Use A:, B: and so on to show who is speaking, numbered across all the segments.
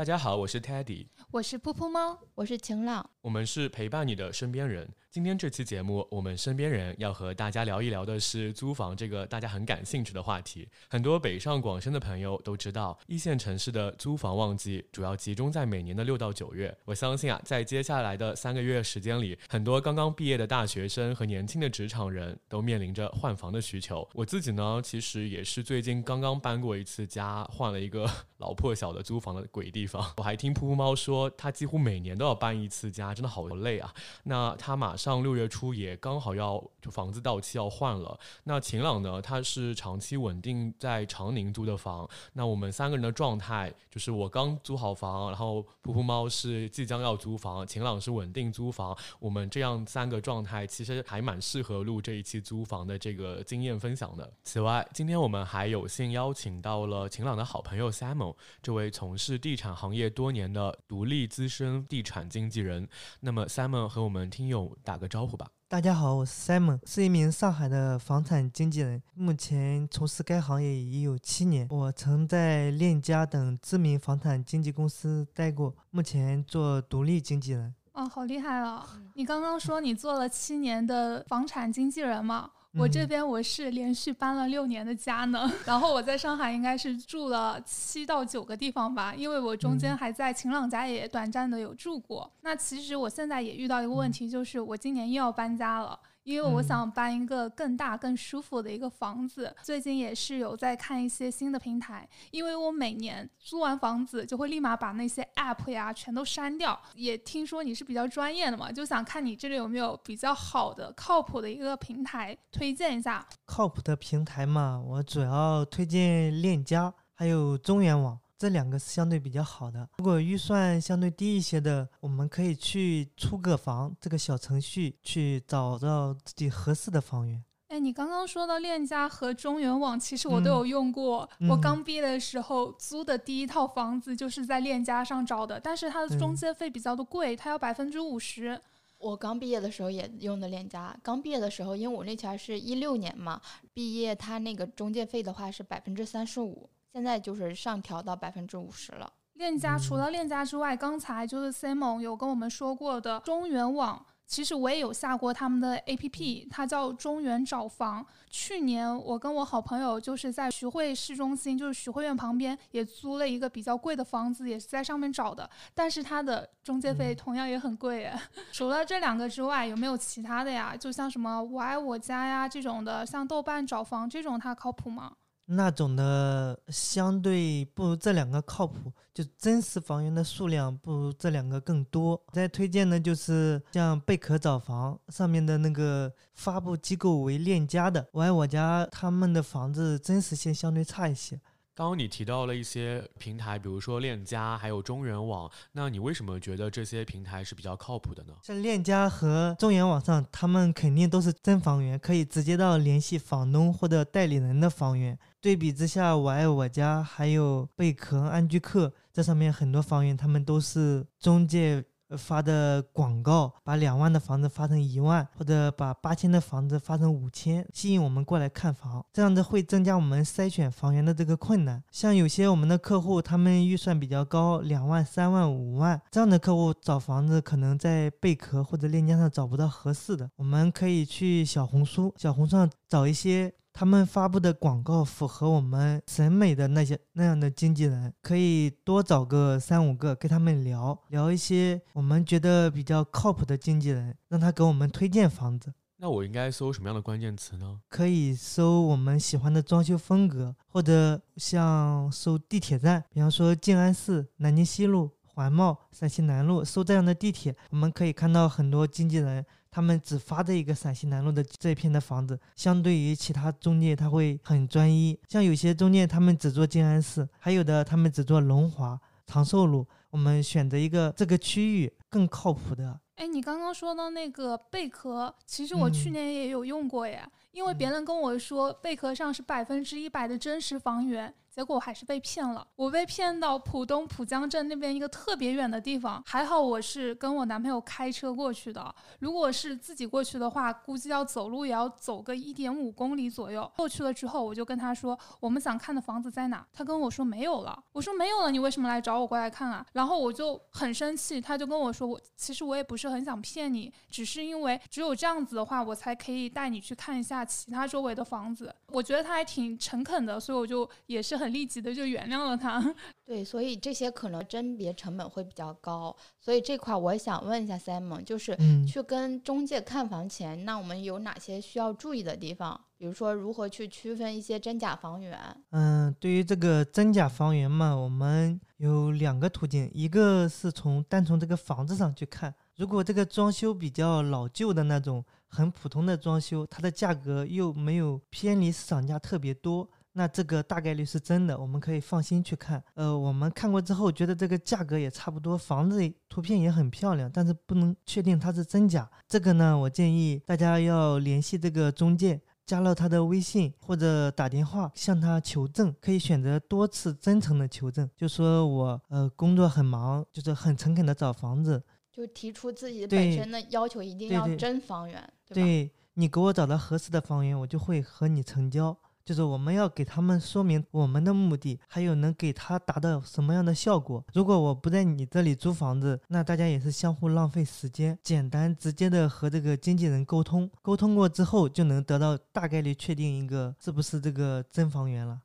A: 大家好，我是 Teddy，
B: 我是噗噗猫，
C: 我是晴朗，
A: 我们是陪伴你的身边人。今天这期节目，我们身边人要和大家聊一聊的是租房这个大家很感兴趣的话题。很多北上广深的朋友都知道，一线城市的租房旺季主要集中在每年的六到九月。我相信啊，在接下来的三个月时间里，很多刚刚毕业的大学生和年轻的职场人都面临着换房的需求。我自己呢，其实也是最近刚刚搬过一次家，换了一个 老破小的租房的鬼地方。我还听噗噗猫说，他几乎每年都要搬一次家，真的好累啊。那他马上六月初也刚好要就房子到期要换了。那晴朗呢？他是长期稳定在长宁租的房。那我们三个人的状态就是我刚租好房，然后噗噗猫是即将要租房，晴朗是稳定租房。我们这样三个状态其实还蛮适合录这一期租房的这个经验分享的。此外，今天我们还有幸邀请到了晴朗的好朋友 Simon，这位从事地产行业多年的独立资深地产经纪人。那么 Simon 和我们听友打个招呼吧。
D: 大家好，我是 Simon，是一名上海的房产经纪人，目前从事该行业已有七年。我曾在链家等知名房产经纪公司待过，目前做独立经纪人。
B: 哦，好厉害啊！你刚刚说你做了七年的房产经纪人吗？我这边我是连续搬了六年的家呢，然后我在上海应该是住了七到九个地方吧，因为我中间还在晴朗家也短暂的有住过。那其实我现在也遇到一个问题，就是我今年又要搬家了。因为我想搬一个更大、更舒服的一个房子，最近也是有在看一些新的平台。因为我每年租完房子就会立马把那些 app 呀全都删掉。也听说你是比较专业的嘛，就想看你这里有没有比较好的、靠谱的一个平台推荐一下。
D: 靠谱的平台嘛，我主要推荐链家，还有中原网。这两个是相对比较好的。如果预算相对低一些的，我们可以去出个房这个小程序去找到自己合适的房源。
B: 哎，你刚刚说到链家和中原网，其实我都有用过。我刚毕业的时候租的第一套房子就是在链家上找的，但是它的中介费比较的贵，它要百分之五十。
C: 我刚毕业的时候也用的链家，刚毕业的时候，因为我那前是一六年嘛，毕业它那个中介费的话是百分之三十五。现在就是上调到百分之五十了。
B: 链家除了链家之外，刚才就是 Simon 有跟我们说过的中原网，其实我也有下过他们的 APP，它叫中原找房。去年我跟我好朋友就是在徐汇市中心，就是徐汇苑旁边，也租了一个比较贵的房子，也是在上面找的，但是它的中介费同样也很贵。哎，除了这两个之外，有没有其他的呀？就像什么我爱我家呀这种的，像豆瓣找房这种，它靠谱吗？
D: 那种的相对不如这两个靠谱，就真实房源的数量不如这两个更多。再推荐的就是像贝壳找房上面的那个发布机构为链家的，我爱我家他们的房子真实性相对差一些。
A: 刚刚你提到了一些平台，比如说链家，还有中原网，那你为什么觉得这些平台是比较靠谱的呢？
D: 像链家和中原网上，他们肯定都是真房源，可以直接到联系房东或者代理人的房源。对比之下，我爱我家还有贝壳、安居客，这上面很多房源，他们都是中介。发的广告，把两万的房子发成一万，或者把八千的房子发成五千，吸引我们过来看房，这样子会增加我们筛选房源的这个困难。像有些我们的客户，他们预算比较高，两万、三万、五万这样的客户找房子，可能在贝壳或者链家上找不到合适的，我们可以去小红书，小红书上找一些。他们发布的广告符合我们审美的那些那样的经纪人，可以多找个三五个跟他们聊聊一些我们觉得比较靠谱的经纪人，让他给我们推荐房子。
A: 那我应该搜什么样的关键词呢？
D: 可以搜我们喜欢的装修风格，或者像搜地铁站，比方说静安寺、南京西路、环贸、陕西南路，收这样的地铁，我们可以看到很多经纪人。他们只发这一个陕西南路的这片的房子，相对于其他中介，他会很专一。像有些中介，他们只做静安寺，还有的他们只做龙华、长寿路。我们选择一个这个区域更靠谱的。
B: 哎，你刚刚说到那个贝壳，其实我去年也有用过耶。因为别人跟我说贝壳上是百分之一百的真实房源，结果还是被骗了。我被骗到浦东浦江镇那边一个特别远的地方，还好我是跟我男朋友开车过去的。如果是自己过去的话，估计要走路也要走个一点五公里左右。过去了之后，我就跟他说我们想看的房子在哪，他跟我说没有了。我说没有了，你为什么来找我过来看啊？然后我就很生气，他就跟我说我其实我也不是很想骗你，只是因为只有这样子的话，我才可以带你去看一下其他周围的房子。我觉得他还挺诚恳的，所以我就也是很立即的就原谅了他。
C: 对，所以这些可能甄别成本会比较高，所以这块我想问一下 Simon，就是
D: 嗯
C: 去跟中介看房前，那我们有哪些需要注意的地方？比如说如何去区分一些真假房源？
D: 嗯，对于这个真假房源嘛，我们有两个途径，一个是从单从这个房子上去看，如果这个装修比较老旧的那种，很普通的装修，它的价格又没有偏离市场价特别多，那这个大概率是真的，我们可以放心去看。呃，我们看过之后觉得这个价格也差不多，房子图片也很漂亮，但是不能确定它是真假。这个呢，我建议大家要联系这个中介。加了他的微信或者打电话向他求证，可以选择多次真诚的求证，就说我呃工作很忙，就是很诚恳的找房子，
C: 就提出自己本身的要求，一定要真房源，对吧？
D: 对你给我找到合适的房源，我就会和你成交。就是我们要给他们说明我们的目的，还有能给他达到什么样的效果。如果我不在你这里租房子，那大家也是相互浪费时间。简单直接的和这个经纪人沟通，沟通过之后就能得到大概率确定一个是不是这个真房源了。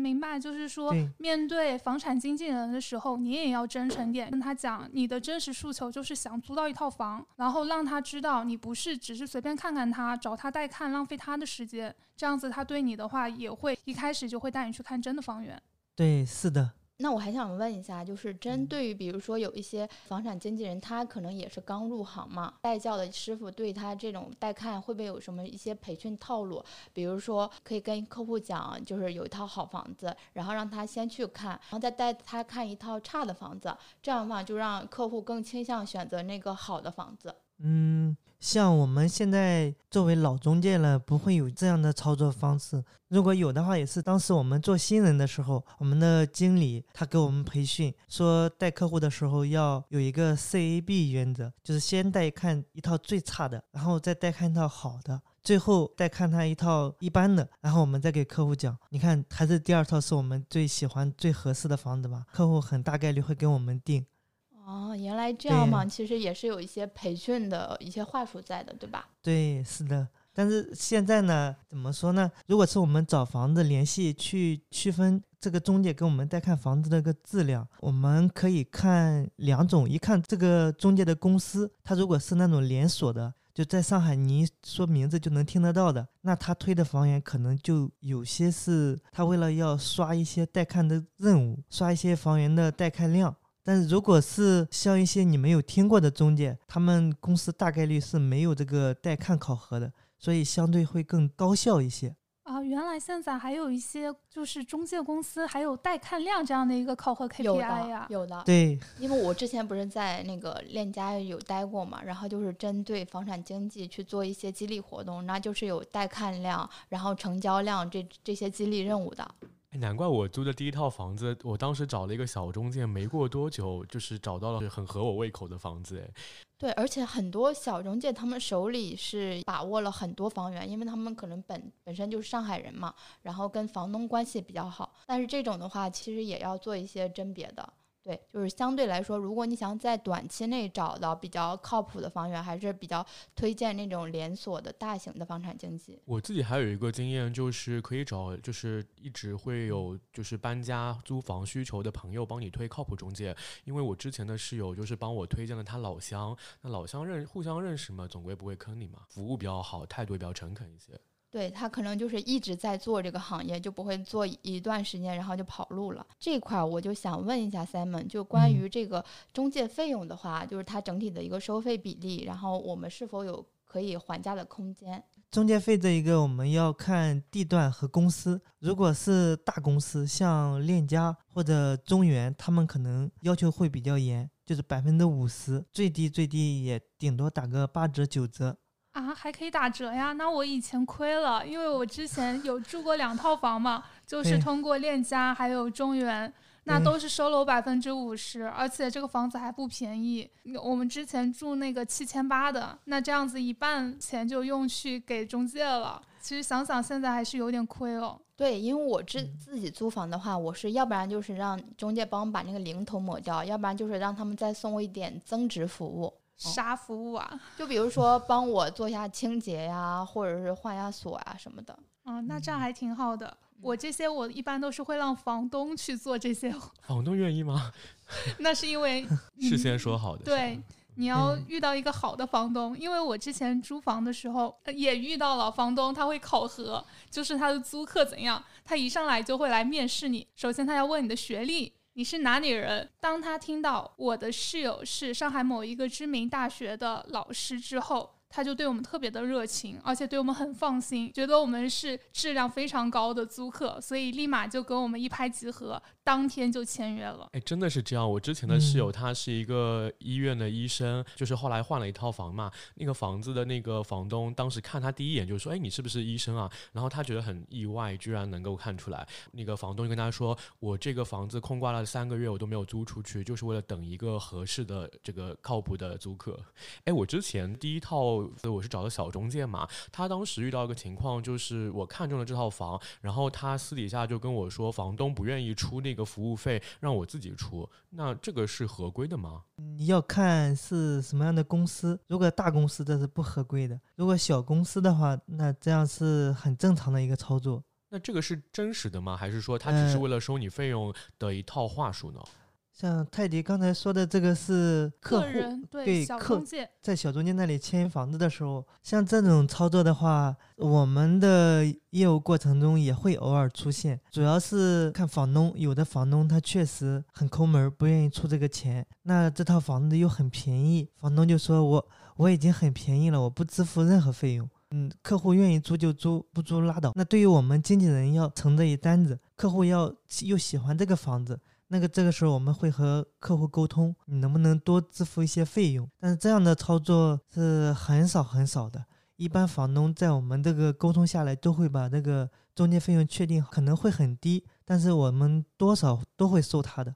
B: 嗯，明白，就是说
D: 对，
B: 面对房产经纪人的时候，你也要真诚点，跟他讲你的真实诉求，就是想租到一套房，然后让他知道你不是只是随便看看他，找他代看，浪费他的时间，这样子他对你的话也会一开始就会带你去看真的房源。
D: 对，是的。
C: 那我还想问一下，就是针
D: 嗯
C: 对于比如说有一些房产经纪人，他可能也是刚入行嘛，带教的师傅对他这种带看会不会有什么一些培训套路？比如说可以跟客户讲，就是有一套好房子，然后让他先去看，然后再带他看一套差的房子，这样的话就让客户更倾向选择那个好的房子。
D: 嗯，像我们现在作为老中介了，不会有这样的操作方式。如果有的话，也是当时我们做新人的时候，我们的经理他给我们培训，说带客户的时候要有一个 CAB 原则，就是先带看一套最差的，然后再带看一套好的。最后带看他一套一般的，然后我们再给客户讲，你看还是第二套是我们最喜欢、最合适的房子吧？客户很大概率会给我们定。
C: 哦，原来这样嘛，其实也是有一些培训的一些话术在的，对吧？
D: 对，是的。但是现在呢，怎么说呢？如果是我们找房子联系去区分这个中介给我们带看房子的一个质量，我们可以看两种，一看这个中介的公司，它如果是那种连锁的，就在上海你一说名字就能听得到的，那他推的房源可能就有些是他为了要刷一些带看的任务，刷一些房源的带看量。但是如果是像一些你没有听过的中介，他们公司大概率是没有这个带看考核的，所以相对会更高效一些。
B: 啊，原来现在还有一些就是中介公司还有带看量这样的一个考核 KPI 呀
C: 的，。有的。
D: 对，
C: 因为我之前不是在那个链家有待过嘛，然后就是针对房产经济去做一些激励活动，那就是有带看量，然后成交量这这些激励任务的。
A: 难怪我租的第一套房子，我当时找了一个小中介，没过多久就是找到了很合我胃口的房子。
C: 对，而且很多小中介他们手里是把握了很多房源，因为他们可能本本身就是上海人嘛，然后跟房东关系比较好。但是这种的话，其实也要做一些甄别的。对，就是相对来说，如果你想在短期内找到比较靠谱的房源，还是比较推荐那种连锁的大型的房产经纪。
A: 我自己还有一个经验，就是可以找就是一直会有就是搬家租房需求的朋友帮你推靠谱中介，因为我之前的室友就是帮我推荐了他老乡，那老乡认互相认识嘛，总归不会坑你嘛，服务比较好，态度也比较诚恳一些。
C: 对他可能就是一直在做这个行业，就不会做一段时间，然后就跑路了。这块儿我就想问一下 Simon，就关于这个中介费用的话，就是它整体的一个收费比例，然后我们是否有可以还价的空间？
D: 中介费这一个我们要看地段和公司，如果是大公司，像链家或者中原，他们可能要求会比较严，就是百分之五十，最低最低也顶多打个八折九折。
B: 啊，还可以打折呀？那我以前亏了，因为我之前有住过两套房嘛，就是通过链家还有中原。那都是收了我百分之五十，而且这个房子还不便宜。我们之前住那个七千八的，那这样子一半钱就用去给中介了。其实想想现在还是有点亏哦。
C: 对，因为我自自己租房的话，我是要不然就是让中介帮我把那个零头抹掉，要不然就是让他们再送我一点增值服务。
B: 啥服务啊？
C: 就比如说帮我做一下清洁呀，或者是换下锁啊什么的。
B: 啊，那这样还挺好的。我这些我一般都是会让房东去做这些。
A: 房东愿意吗？
B: 那是因为
A: 事先说好的。
B: 对，你要遇到一个好的房东。因为我之前租房的时候也遇到了房东，他会考核，就是他的租客怎样。他一上来就会来面试你，首先他要问你的学历，你是哪里人。当他听到我的室友是上海某一个知名大学的老师之后。他就对我们特别的热情，而且对我们很放心，觉得我们是质量非常高的租客，所以立马就跟我们一拍即合，当天就签约了。
A: 哎，真的是这样。我之前的室友他是一个医院的医生，就是后来换了一套房嘛，那个房子的那个房东当时看他第一眼就说：“哎，你是不是医生啊？”然后他觉得很意外，居然能够看出来。那个房东就跟他说：“我这个房子空挂了三个月，我都没有租出去，就是为了等一个合适的这个靠谱的租客。”哎，我之前第一套。所以我是找的小中介嘛，他当时遇到一个情况，就是我看中了这套房，然后他私底下就跟我说，房东不愿意出那个服务费，让我自己出，那这个是合规的吗？
D: 你要看是什么样的公司，如果大公司这是不合规的，如果小公司的话，那这样是很正常的一个操作。
A: 那这个是真实的吗？还是说他只是为了收你费用的一套话术呢？
D: 像泰迪刚才说的，这个是客户
B: 对客
D: 在小中介那里签房子的时候，像这种操作的话，我们的业务过程中也会偶尔出现。主要是看房东，有的房东他确实很抠门，不愿意出这个钱。那这套房子又很便宜，房东就说我我已经很便宜了，我不支付任何费用。嗯，客户愿意租就租，不租拉倒。那对于我们经纪人要承这一单子，客户要又喜欢这个房子。那个这个时候我们会和客户沟通，你能不能多支付一些费用？但是这样的操作是很少很少的。一般房东在我们这个沟通下来，都会把那个中介费用确定，可能会很低，但是我们多少都会收他的。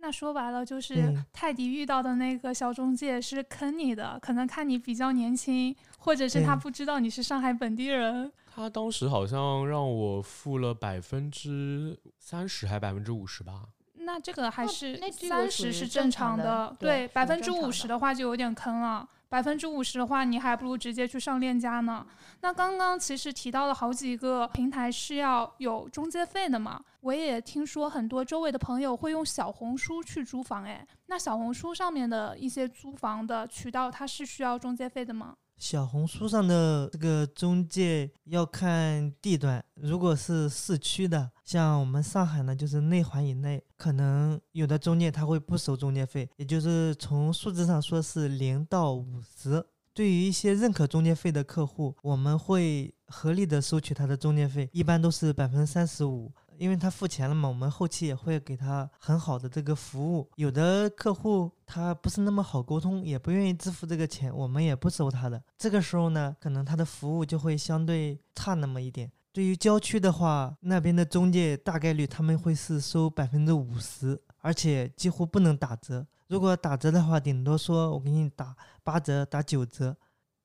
B: 那说白了就是泰迪遇到的那个小中介是坑你的，可能看你比较年轻，或者是他不知道你是上海本地人。
A: 他当时好像让我付了百分之三十还百分之五十吧。
B: 那这个还是三十是正常的，对，百分之五十的话就有点坑了。百分之五十的话，你还不如直接去上链家呢。那刚刚其实提到了好几个平台是要有中介费的嘛，我也听说很多周围的朋友会用小红书去租房，哎，那小红书上面的一些租房的渠道，它是需要中介费的吗？
D: 小红书上的这个中介要看地段，如果是市区的，像我们上海呢，就是内环以内，可能有的中介他会不收中介费，也就是从数字上说是零到五十。对于一些认可中介费的客户，我们会合理的收取他的中介费，一般都是百分之三十五。因为他付钱了嘛，我们后期也会给他很好的这个服务。有的客户他不是那么好沟通，也不愿意支付这个钱，我们也不收他的。这个时候呢，可能他的服务就会相对差那么一点。对于郊区的话，那边的中介大概率他们会是收百分之五十，而且几乎不能打折。如果打折的话，顶多说我给你打八折、打九折。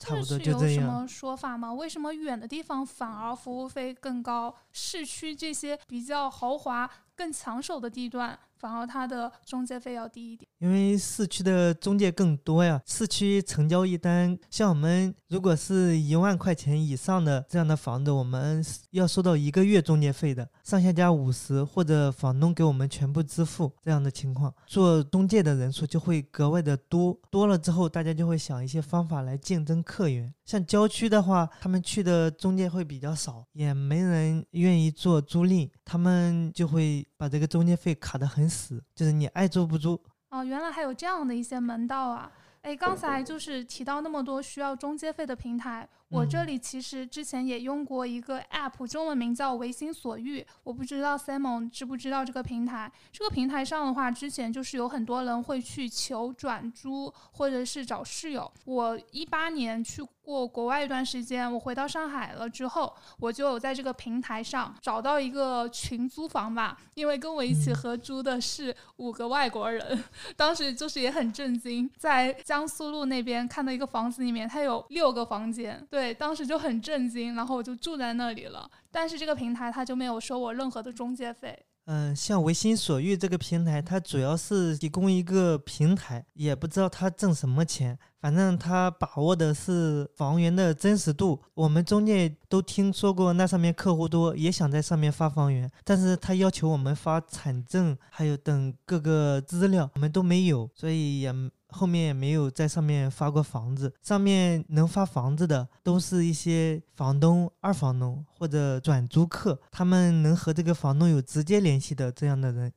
D: 差不多就这样。
B: 有什么说法吗？为什么远的地方反而服务费更高？市区这些比较豪华、更抢手的地段？反而它的中介费要低一点，
D: 因为市区的中介更多呀。市区成交一单，像我们如果是一万块钱以上的这样的房子，我们要收到一个月中介费的，上下加五十，或者房东给我们全部支付这样的情况，做中介的人数就会格外的多。多了之后，大家就会想一些方法来竞争客源。像郊区的话，他们去的中介会比较少，也没人愿意做租赁，他们就会把这个中介费卡得很死，就是你爱租不租。
B: 哦，原来还有这样的一些门道啊！哎，刚才就是提到那么多需要中介费的平台，我这里其实之前也用过一个 app，中文名叫唯心所欲，我不知道 Simon 知不知道这个平台。这个平台上的话，之前就是有很多人会去求转租，或者是找室友。我一八年去过国外一段时间，我回到上海了之后，我就有在这个平台上找到一个群租房吧，因为跟我一起合租的是五个外国人，当时就是也很震惊，在江苏路那边看到一个房子里面，它有六个房间，对。对，当时就很震惊，然后我就住在那里了。但是这个平台它就没有收我任何的中介费。
D: 嗯，像唯心所欲这个平台，它主要是提供一个平台，也不知道它挣什么钱。反正它把握的是房源的真实度。我们中介都听说过，那上面客户多，也想在上面发房源，但是他要求我们发产证，还有等各个资料，我们都没有，所以也。后面也没有在上面发过房子，上面能发房子的都是一些房东、二房东或者转租客，他们能和这个房东有直接联系的这样的人。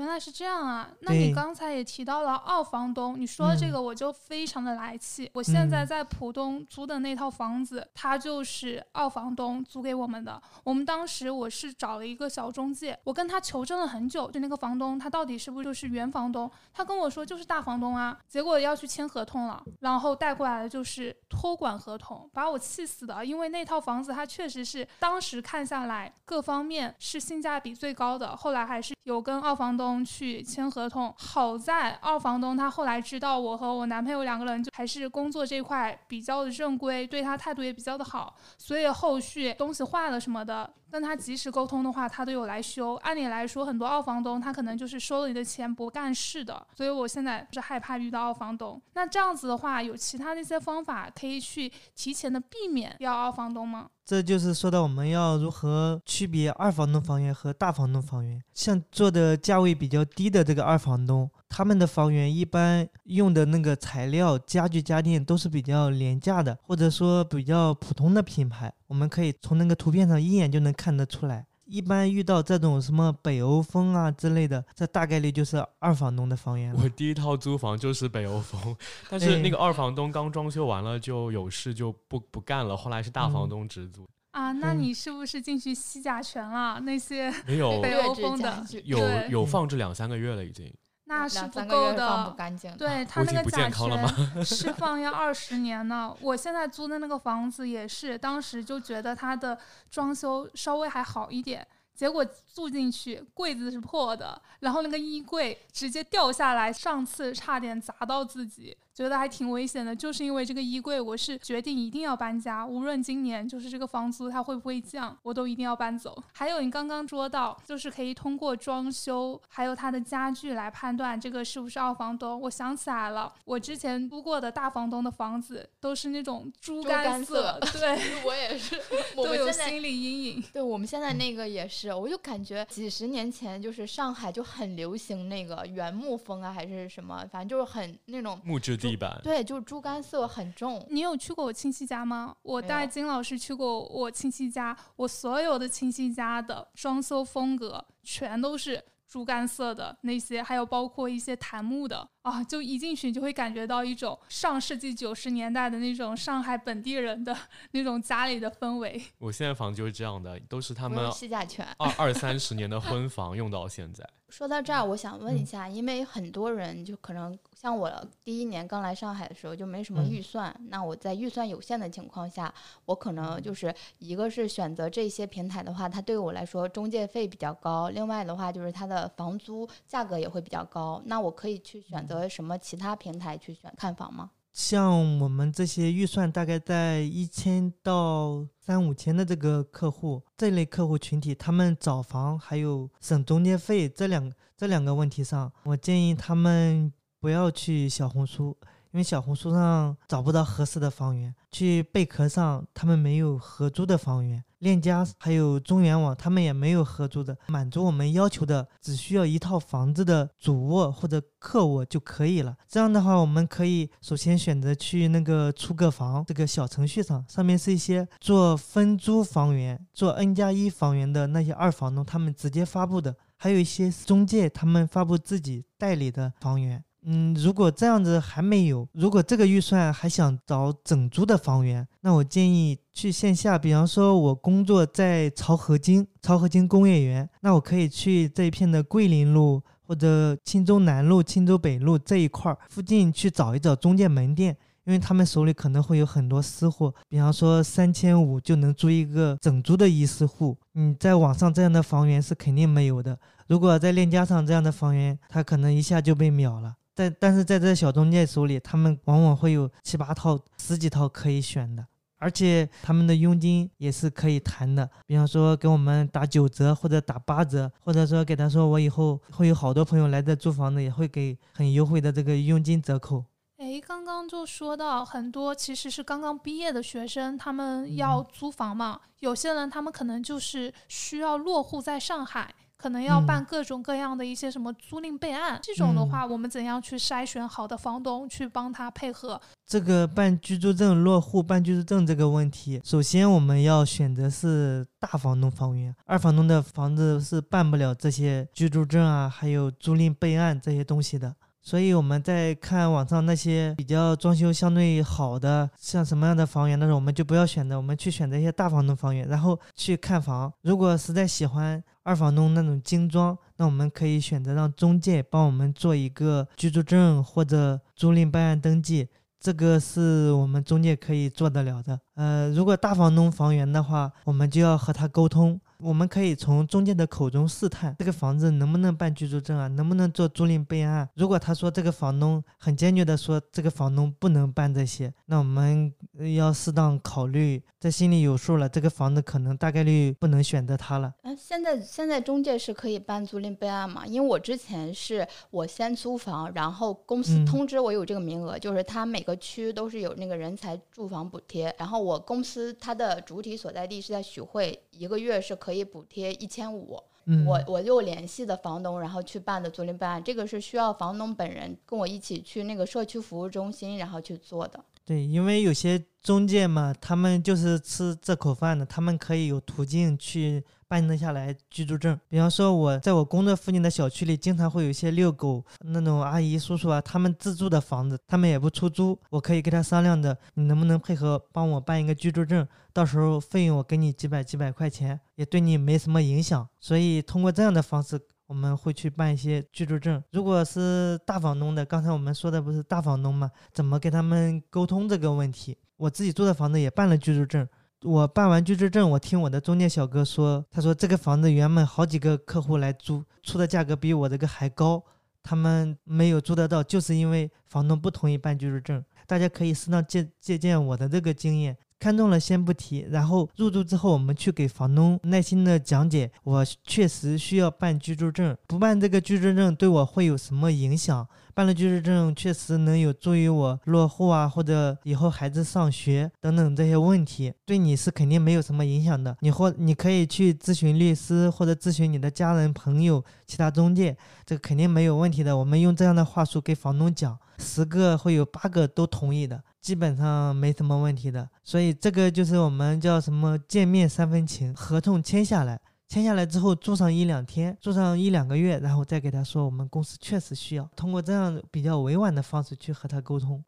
B: 原来是这样啊！那你刚才也提到了二房东，你说这个我就非常的来气。我现在在浦东租的那套房子，它就是二房东租给我们的。我们当时我是找了一个小中介，我跟他求证了很久，就那个房东他到底是不是就是原房东？他跟我说就是大房东啊。结果要去签合同了，然后带过来的就是托管合同，把我气死的。因为那套房子它确实是当时看下来各方面是性价比最高的，后来还是有跟二房。东去签合同，好在二房东他后来知道我和我男朋友两个人就还是工作这块比较的正规，对他态度也比较的好，所以后续东西坏了什么的，跟他及时沟通的话，他都有来修。按理来说，很多二房东他可能就是收了你的钱不干事的，所以我现在是害怕遇到二房东。那这样子的话，有其他的一些方法可以去提前的避免要二房东吗？
D: 这就是说到我们要如何区别二房东房源和大房东房源。像做的价位比较低的这个二房东，他们的房源一般用的那个材料、家具、家电都是比较廉价的，或者说比较普通的品牌。我们可以从那个图片上一眼就能看得出来。一般遇到这种什么北欧风啊之类的，这大概率就是二房东的房源。
A: 我第一套租房就是北欧风，但是那个二房东刚装修完了就有事就不不干了，后来是大房东直租。
B: 啊，那你是不是进去吸甲醛了？那些
A: 没有
B: 北欧风的，
A: 有有放置两三个月了已经。
B: 那是不够的，
C: 不干净。
B: 对他那个甲醛释 放要二十年呢。我现在租的那个房子也是，当时就觉得它的装修稍微还好一点，结果住进去柜子是破的，然后那个衣柜直接掉下来，上次差点砸到自己。觉得还挺危险的，就是因为这个衣柜，我是决定一定要搬家，无论今年就是这个房租它会不会降，我都一定要搬走。还有你刚刚说到，就是可以通过装修还有它的家具来判断这个是不是二房东。我想起来了，我之前租过的大房东的房子都是那种猪肝色，对
C: 我也是，
B: 都有心理阴影。
C: 对我们现在那个也是，我就感觉几十年前就是上海就很流行那个原木风啊，还是什么，反正就是很那种
A: 木质地。板
C: 对，就是猪肝色很重。
B: 你有去过我亲戚家吗？我带金老师去过我亲戚家，我所有的亲戚家的装修风格全都是猪肝色的那些，还有包括一些檀木的啊，就一进去你就会感觉到一种上世纪九十年代的那种上海本地人的那种家里的氛围。
A: 我现在房就是这样的，都是他们
C: 吸甲醛
A: 二 二三十年的婚房用到现在。
C: 说到这儿，我想问一下，因为很多人就可能像我第一年刚来上海的时候就没什么预算，那我在预算有限的情况下，我可能就是一个是选择这些平台的话，它对我来说中介费比较高，另外的话就是它的房租价格也会比较高。那我可以去选得什么其他平台去选看房吗？
D: 像我们这些预算大概在一千到三五千的这个客户，这类客户群体，他们找房还有省中介费这两这两个问题上，我建议他们不要去小红书。因为小红书上找不到合适的房源，去贝壳上他们没有合租的房源，链家还有中原网他们也没有合租的，满足我们要求的只需要一套房子的主卧或者客卧就可以了。这样的话，我们可以首先选择去那个出个房这个小程序上，上面是一些做分租房源、做 N 加一房源的那些二房东他们直接发布的，还有一些中介他们发布自己代理的房源。嗯，如果这样子还没有，如果这个预算还想找整租的房源，那我建议去线下。比方说，我工作在漕河泾，漕河泾工业园，那我可以去这一片的桂林路或者钦州南路、钦州北路这一块附近去找一找中介门店。因为他们手里可能会有很多私货，比方说三千五就能租一个整租的一室户，你在网上这样的房源是肯定没有的。如果在链家上这样的房源，他可能一下就被秒了。但但是在这小中介手里，他们往往会有七八套、十几套可以选的，而且他们的佣金也是可以谈的。比方说给我们打九折或者打八折，或者说给他说我以后会有好多朋友来这租房子，也会给很优惠的这个佣金折扣。
B: 哎，刚刚就说到很多其实是刚刚毕业的学生，他们要租房嘛。有些人他们可能就是需要落户在上海，可能要办各种各样的一些什么租赁备案。这种的话，我们怎样去筛选好的房东去帮他配合？
D: 这个办居住证落户办居住证这个问题，首先我们要选择是大房东房源，二房东的房子是办不了这些居住证啊，还有租赁备案这些东西的。所以我们在看网上那些比较装修相对好的，像什么样的房源，的时候我们就不要选择，我们去选择一些大房东房源，然后去看房。如果实在喜欢二房东那种精装，那我们可以选择让中介帮我们做一个居住证或者租赁备案登记，这个是我们中介可以做得了的。呃，如果大房东房源的话，我们就要和他沟通。我们可以从中介的口中试探这个房子能不能办居住证啊，能不能做租赁备案。如果他说这个房东很坚决的说这个房东不能办这些，那我们要适当考虑，在心里有数了，这个房子可能大概率不能选择他了。
C: 嗯，现在现在中介是可以办租赁备案吗？因为我之前是我先租房，然后公司通知我有这个名额，就是他每个区都是有那个人才住房补贴，然后我公司它的主体所在地是在徐汇，一个月是可。以补贴一千五，我我又联系的房东，然后去办的租赁备案，这个是需要房东本人跟我一起去那个社区服务中心，然后去做的。
D: 对，因为有些中介嘛，他们就是吃这口饭的，他们可以有途径去。办得下来居住证，比方说我在我工作附近的小区里，经常会有一些遛狗那种阿姨叔叔啊，他们自住的房子，他们也不出租，我可以跟他商量着，你能不能配合帮我办一个居住证，到时候费用我给你几百几百块钱，也对你没什么影响。所以通过这样的方式，我们会去办一些居住证。如果是大房东的，刚才我们说的不是大房东吗？怎么跟他们沟通这个问题？我自己住的房子也办了居住证。我办完居住证，我听我的中介小哥说，他说这个房子原本好几个客户来租，出的价格比我这个还高，他们没有租得到，就是因为房东不同意办居住证。大家可以适当借借鉴我的这个经验，看中了先不提，然后入住之后，我们去给房东耐心的讲解，我确实需要办居住证，不办这个居住证对我会有什么影响？办了居住证，确实能有助于我落户啊，或者以后孩子上学等等这些问题，对你是肯定没有什么影响的。你或你可以去咨询律师，或者咨询你的家人、朋友、其他中介，这个肯定没有问题的。我们用这样的话术给房东讲，十个会有八个都同意的，基本上没什么问题的。所以这个就是我们叫什么见面三分情，合同签下来。签下来之后住上一两天，住上一两个月，然后再给他说我们公司确实需要，通过这样比较委婉的方式去和他沟通。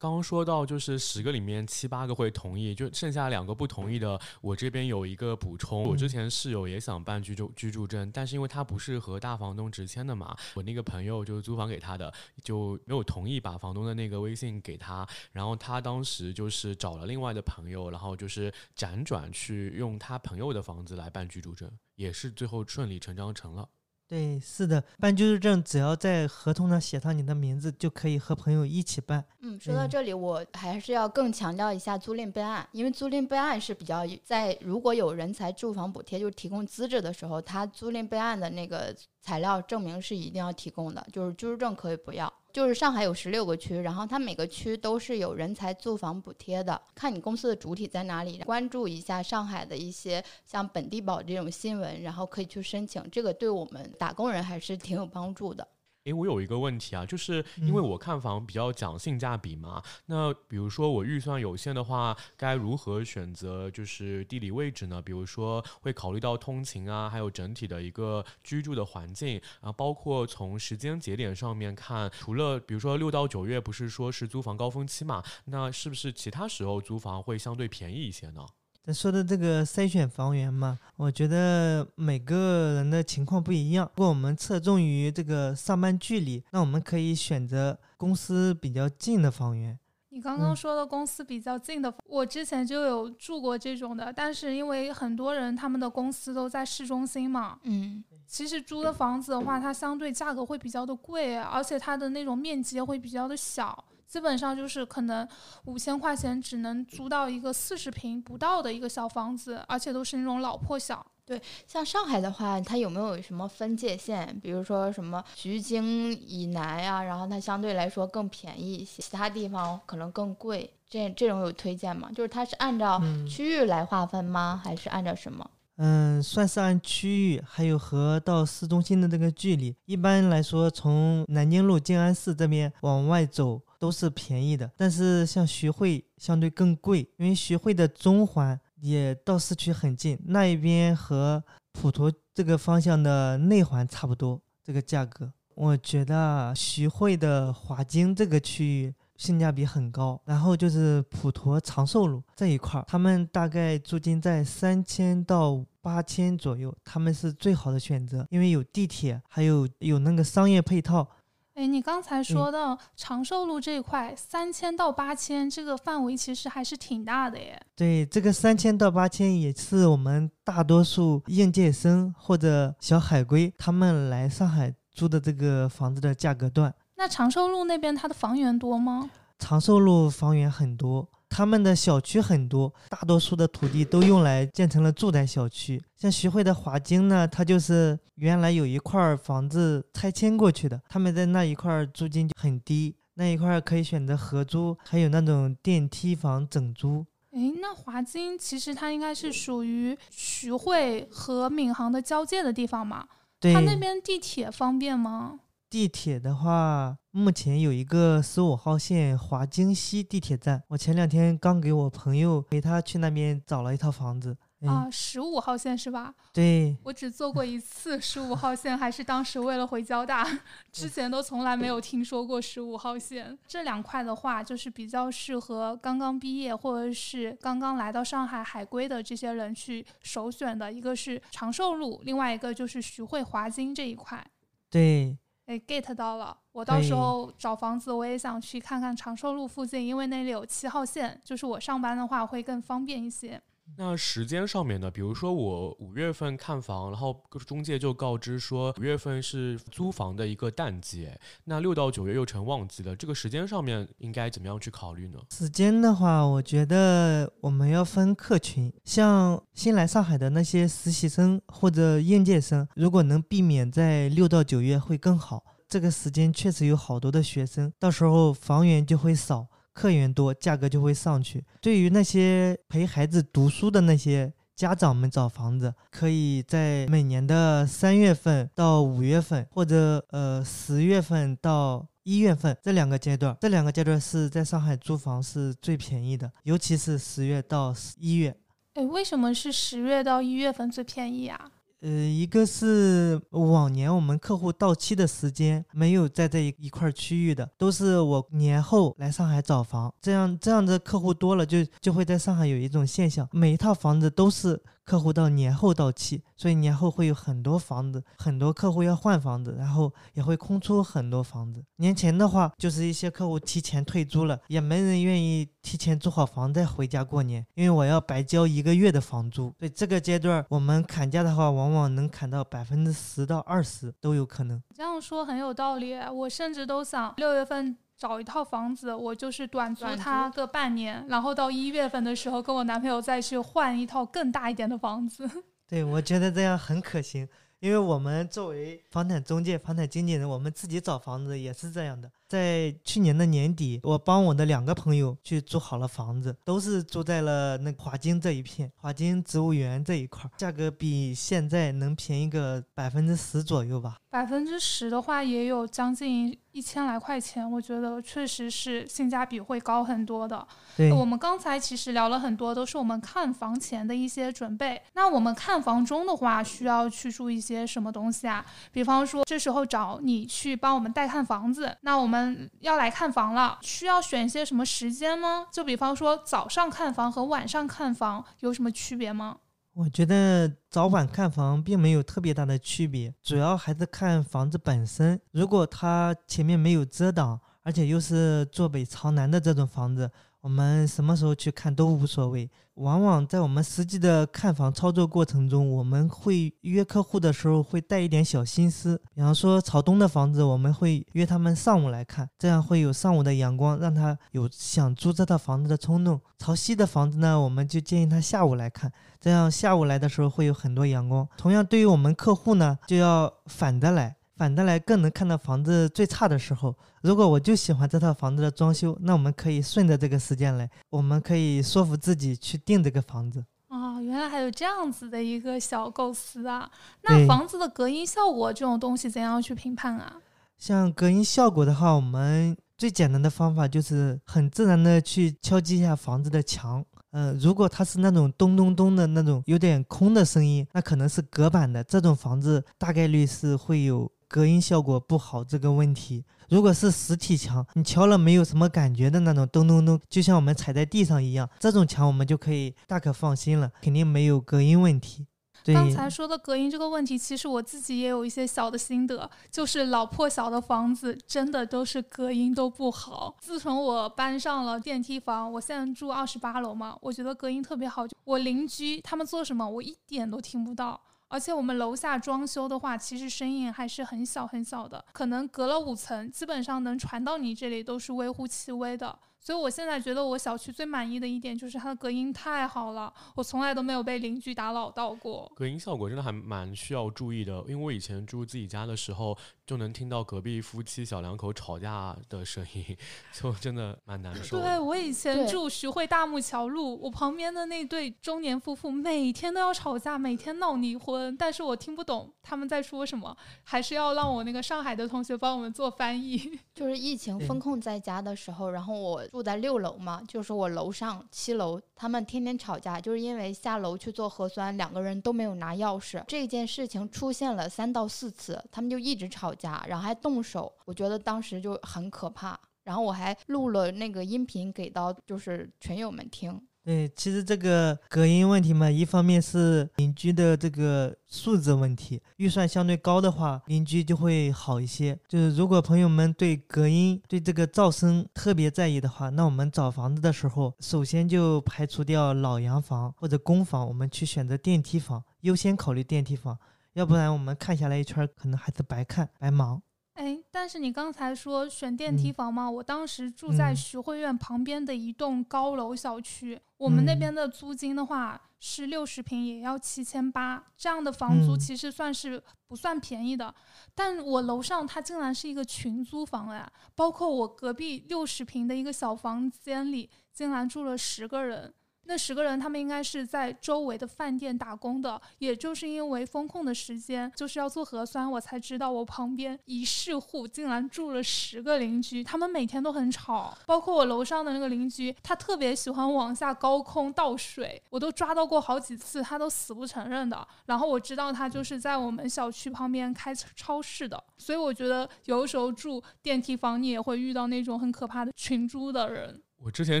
A: 刚刚说到，就是十个里面七八个会同意，就剩下两个不同意的。我这边有一个补充，我之前室友也想办居住居住证，但是因为他不是和大房东直签的嘛，我那个朋友就租房给他的，就没有同意把房东的那个微信给他。然后他当时就是找了另外的朋友，然后就是辗转去用他朋友的房子来办居住证，也是最后顺理成章成了。
D: 对，是的，办居住证只要在合同上写上你的名字，就可以和朋友一起办。
C: 嗯，说到这里，我还是要更强调一下租赁备案，因为租赁备案是比较在如果有人才住房补贴，就是提供资质的时候，他租赁备案的那个材料证明是一定要提供的，就是居住证可以不要。就是上海有十六个区，然后它每个区都是有人才住房补贴的，看你公司的主体在哪里，关注一下上海的一些像本地保这种新闻，然后可以去申请，这个对我们打工人还是挺有帮助的。
A: 诶，我有一个问题啊，就是因为我看房比较讲性价比嘛，那比如说我预算有限的话，该如何选择就是地理位置呢？比如说会考虑到通勤啊，还有整体的一个居住的环境，然后包括从时间节点上面看，除了比如说六到九月不是说是租房高峰期嘛，那是不是其他时候租房会相对便宜一些呢？
D: 咱说的这个筛选房源嘛，我觉得每个人的情况不一样。如果我们侧重于这个上班距离，那我们可以选择公司比较近的房源。
B: 你刚刚说的公司比较近的，我之前就有住过这种的，但是因为很多人他们的公司都在市中心嘛，
C: 嗯，
B: 其实租的房子的话，它相对价格会比较的贵，而且它的那种面积会比较的小。基本上就是可能五千块钱只能租到一个四十平不到的一个小房子，而且都是那种老破小。
C: 对，像上海的话，它有没有什么分界线？比如说什么徐泾以南呀，然后它相对来说更便宜一些，其他地方可能更贵。这这种有推荐吗？就是它是按照区域来划分吗？还是按照什么？
D: 嗯，算是按区域，还有和到市中心的这个距离。一般来说，从南京路静安寺这边往外走。都是便宜的，但是像徐汇相对更贵，因为徐汇的中环也到市区很近，那一边和普陀这个方向的内环差不多，这个价格，我觉得徐汇的华京这个区域性价比很高。然后就是普陀长寿路这一块，他们大概租金在三千到八千左右，他们是最好的选择，因为有地铁，还有有那个商业配套。
B: 哎，你刚才说到长寿路这一块，三千到八千这个范围其实还是挺大的耶。
D: 对，这个三千到八千也是我们大多数应届生或者小海归他们来上海租的这个房子的价格段。
B: 那长寿路那边它的房源多吗？
D: 长寿路房源很多。他们的小区很多，大多数的土地都用来建成了住宅小区。像徐汇的华京呢，它就是原来有一块房子拆迁过去的，他们在那一块租金就很低，那一块可以选择合租，还有那种电梯房整租。
B: 诶，那华金其实它应该是属于徐汇和闵行的交界的地方嘛？它那边地铁方便吗？
D: 地铁的话，目前有一个十五号线华京西地铁站。我前两天刚给我朋友陪他去那边找了一套房子
B: 啊，十五号线是吧？
D: 对，
B: 我只坐过一次十五号线，还是当时为了回交大，之前都从来没有听说过十五号线。这两块的话，就是比较适合刚刚毕业或者是刚刚来到上海海归的这些人去首选的。一个是长寿路，另外一个就是徐汇华金这一块。
D: 对。
B: 哎，get 到了！我到时候找房子，我也想去看看长寿路附近，因为那里有七号线，就是我上班的话会更方便一些。
A: 那时间上面呢？比如说我五月份看房，然后中介就告知说五月份是租房的一个淡季，那六到九月又成旺季了，这个时间上面应该怎么样去考虑呢？
D: 时间的话，我觉得我们要分客群，像新来上海的那些实习生或者应届生，如果能避免在六到九月会更好。这个时间确实有好多的学生，到时候房源就会少。客源多，价格就会上去。对于那些陪孩子读书的那些家长们找房子，可以在每年的三月份到五月份，或者呃十月份到一月份这两个阶段，这两个阶段是在上海租房是最便宜的，尤其是十月到一月。
B: 哎，为什么是十月到一月份最便宜啊？
D: 呃，一个是往年我们客户到期的时间没有在这一一块区域的，都是我年后来上海找房，这样这样的客户多了，就就会在上海有一种现象，每一套房子都是。客户到年后到期，所以年后会有很多房子，很多客户要换房子，然后也会空出很多房子。年前的话，就是一些客户提前退租了，也没人愿意提前租好房再回家过年，因为我要白交一个月的房租。所以这个阶段我们砍价的话，往往能砍到百分之十到二十都有可能。
B: 这样说很有道理，我甚至都想六月份。找一套房子，我就是短租它个半年，然后到一月份的时候跟我男朋友再去换一套更大一点的房子。
D: 对，我觉得这样很可行，因为我们作为房产中介、房产经纪人，我们自己找房子也是这样的。在去年的年底，我帮我的两个朋友去租好了房子，都是住在了那华金这一片，华金植物园这一块，价格比现在能便宜个百分之十左右吧。
B: 百分之十的话，也有将近一千来块钱，我觉得确实是性价比会高很多的。
D: 对，
B: 我们刚才其实聊了很多，都是我们看房前的一些准备。那我们看房中的话，需要去注意一些什么东西啊？比方说，这时候找你去帮我们带看房子，那我们要来看房了，需要选一些什么时间吗？就比方说，早上看房和晚上看房有什么区别吗？
D: 我觉得早晚看房并没有特别大的区别，主要还是看房子本身。如果它前面没有遮挡，而且又是坐北朝南的这种房子。我们什么时候去看都无所谓。往往在我们实际的看房操作过程中，我们会约客户的时候会带一点小心思。比方说朝东的房子，我们会约他们上午来看，这样会有上午的阳光，让他有想租这套房子的冲动。朝西的房子呢，我们就建议他下午来看，这样下午来的时候会有很多阳光。同样，对于我们客户呢，就要反着来。反的来更能看到房子最差的时候。如果我就喜欢这套房子的装修，那我们可以顺着这个时间来，我们可以说服自己去订这个房子。
B: 哦，原来还有这样子的一个小构思啊！那房子的隔音效果这种东西怎样去评判啊？
D: 像隔音效果的话，我们最简单的方法就是很自然的去敲击一下房子的墙。嗯，如果它是那种咚咚咚的那种有点空的声音，那可能是隔板的。这种房子大概率是会有。隔音效果不好这个问题，如果是实体墙，你敲了没有什么感觉的那种咚咚咚，就像我们踩在地上一样，这种墙我们就可以大可放心了，肯定没有隔音问题。
B: 刚才说的隔音这个问题，其实我自己也有一些小的心得，就是老破小的房子真的都是隔音都不好。自从我搬上了电梯房，我现在住二十八楼嘛，我觉得隔音特别好，我邻居他们做什么，我一点都听不到。而且我们楼下装修的话，其实声音还是很小很小的，可能隔了五层，基本上能传到你这里都是微乎其微的。所以，我现在觉得我小区最满意的一点就是它的隔音太好了，我从来都没有被邻居打扰到过。
A: 隔音效果真的还蛮需要注意的，因为我以前住自己家的时候，就能听到隔壁夫妻小两口吵架的声音，就真的蛮难受。
B: 对我以前住徐汇大木桥路，我旁边的那对中年夫妇每天都要吵架，每天闹离婚，但是我听不懂他们在说什么，还是要让我那个上海的同学帮我们做翻译。
C: 就是疫情封控在家的时候，然后我。住在六楼嘛，就是我楼上七楼，他们天天吵架，就是因为下楼去做核酸，两个人都没有拿钥匙。这件事情出现了三到四次，他们就一直吵架，然后还动手。我觉得当时就很可怕，然后我还录了那个音频给到就是群友们听。
D: 对，其实这个隔音问题嘛，一方面是邻居的这个素质问题，预算相对高的话，邻居就会好一些。就是如果朋友们对隔音、对这个噪声特别在意的话，那我们找房子的时候，首先就排除掉老洋房或者公房，我们去选择电梯房，优先考虑电梯房，要不然我们看下来一圈，可能还是白看白忙。
B: 哎，但是你刚才说选电梯房吗？我当时住在徐汇苑旁边的一栋高楼小区，我们那边的租金的话是六十平也要七千八，这样的房租其实算是不算便宜的。但我楼上它竟然是一个群租房哎，包括我隔壁六十平的一个小房间里，竟然住了十个人。那十个人，他们应该是在周围的饭店打工的。也就是因为风控的时间，就是要做核酸，我才知道我旁边一室户竟然住了十个邻居，他们每天都很吵。包括我楼上的那个邻居，他特别喜欢往下高空倒水，我都抓到过好几次，他都死不承认的。然后我知道他就是在我们小区旁边开超市的，所以我觉得有的时候住电梯房，你也会遇到那种很可怕的群租的人。
A: 我之前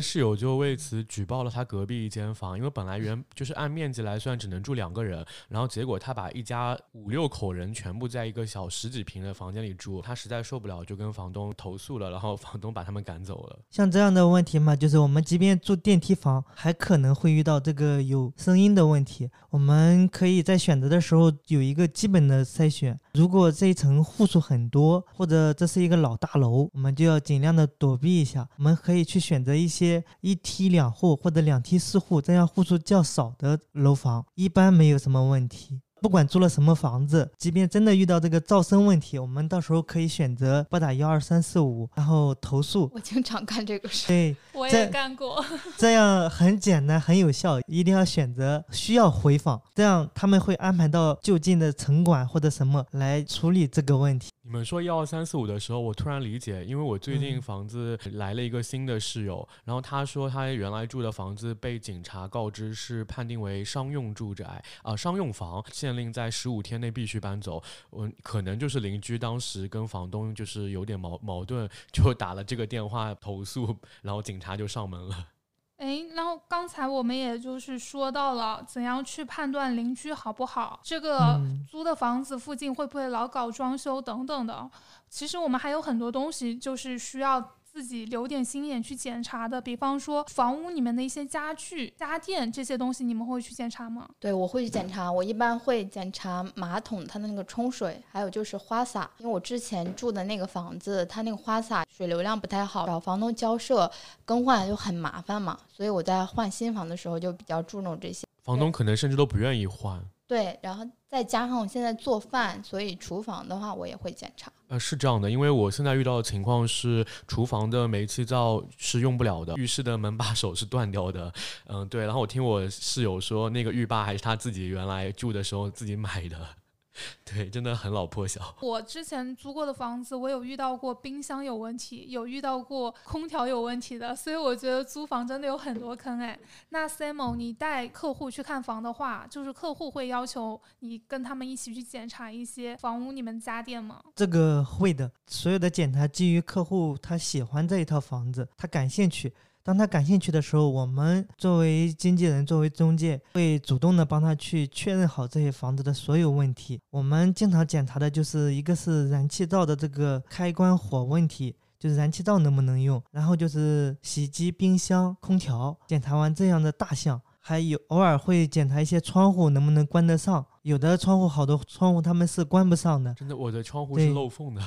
A: 室友就为此举报了他隔壁一间房，因为本来原就是按面积来算只能住两个人，然后结果他把一家五六口人全部在一个小十几平的房间里住，他实在受不了就跟房东投诉了，然后房东把他们赶走了。
D: 像这样的问题嘛，就是我们即便住电梯房，还可能会遇到这个有声音的问题。我们可以在选择的时候有一个基本的筛选，如果这一层户数很多，或者这是一个老大楼，我们就要尽量的躲避一下。我们可以去选择。一些一梯两户或者两梯四户这样户数较少的楼房，一般没有什么问题。不管租了什么房子，即便真的遇到这个噪声问题，我们到时候可以选择拨打幺二三四五，然后投诉。
C: 我经常干这个事。
D: 对，
B: 我也干过。
D: 这样很简单，很有效。一定要选择需要回访，这样他们会安排到就近的城管或者什么来处理这个问题。
A: 你们说一二三四五的时候，我突然理解，因为我最近
D: 嗯
A: 房子来了一个新的室友，然后他说他原来住的房子被警察告知是判定为商用住宅啊、商用房，限令在十五天内必须搬走。我，可能就是邻居当时跟房东就是有点矛矛盾，就打了这个电话投诉，然后警察就上门了。
B: 诶，然后刚才我们也就是说到了怎样去判断邻居好不好，这个
D: 嗯
B: 租的房子附近会不会老搞装修等等的。其实我们还有很多东西就是需要自己留点心眼去检查的，比方说房屋里面的一些家具、家电这些东西，你们会去检查吗？
C: 对，我会去检查。我一般会检查马桶它的那个冲水，还有就是花洒。因为我之前住的那个房子，它那个花洒水流量不太好，找房东交涉更换就很麻烦嘛，所以我在换新房的时候就比较注重这些。
A: 房东可能甚至都不愿意换。
C: 对，然后再加上我现在做饭，所以厨房的话我也会检查。
A: 呃，是这样的，因为我现在遇到的情况是，厨房的煤气灶是用不了的，浴室的门把手是断掉的。嗯，对。然后我听我室友说，那个浴霸还是他自己原来住的时候自己买的。对，真的很老破小。
B: 我之前租过的房子，我有遇到过冰箱有问题，有遇到过空调有问题的，所以我觉得租房真的有很多坑哎。那 Samo，你带客户去看房的话，就是客户会要求你跟他们一起去检查一些房屋你们家电吗？
D: 这个会的，所有的检查基于客户他喜欢这一套房子，他感兴趣。当他感兴趣的时候，我们作为经纪人、作为中介，会主动的帮他去确认好这些房子的所有问题。我们经常检查的就是一个是燃气灶的这个开关火问题，就是燃气灶能不能用，然后就是洗衣机、冰箱、空调。检查完这样的大项，还有偶尔会检查一些窗户能不能关得上，有的窗户好多窗户他们是关不上的。
A: 真的，我的窗户是漏缝的。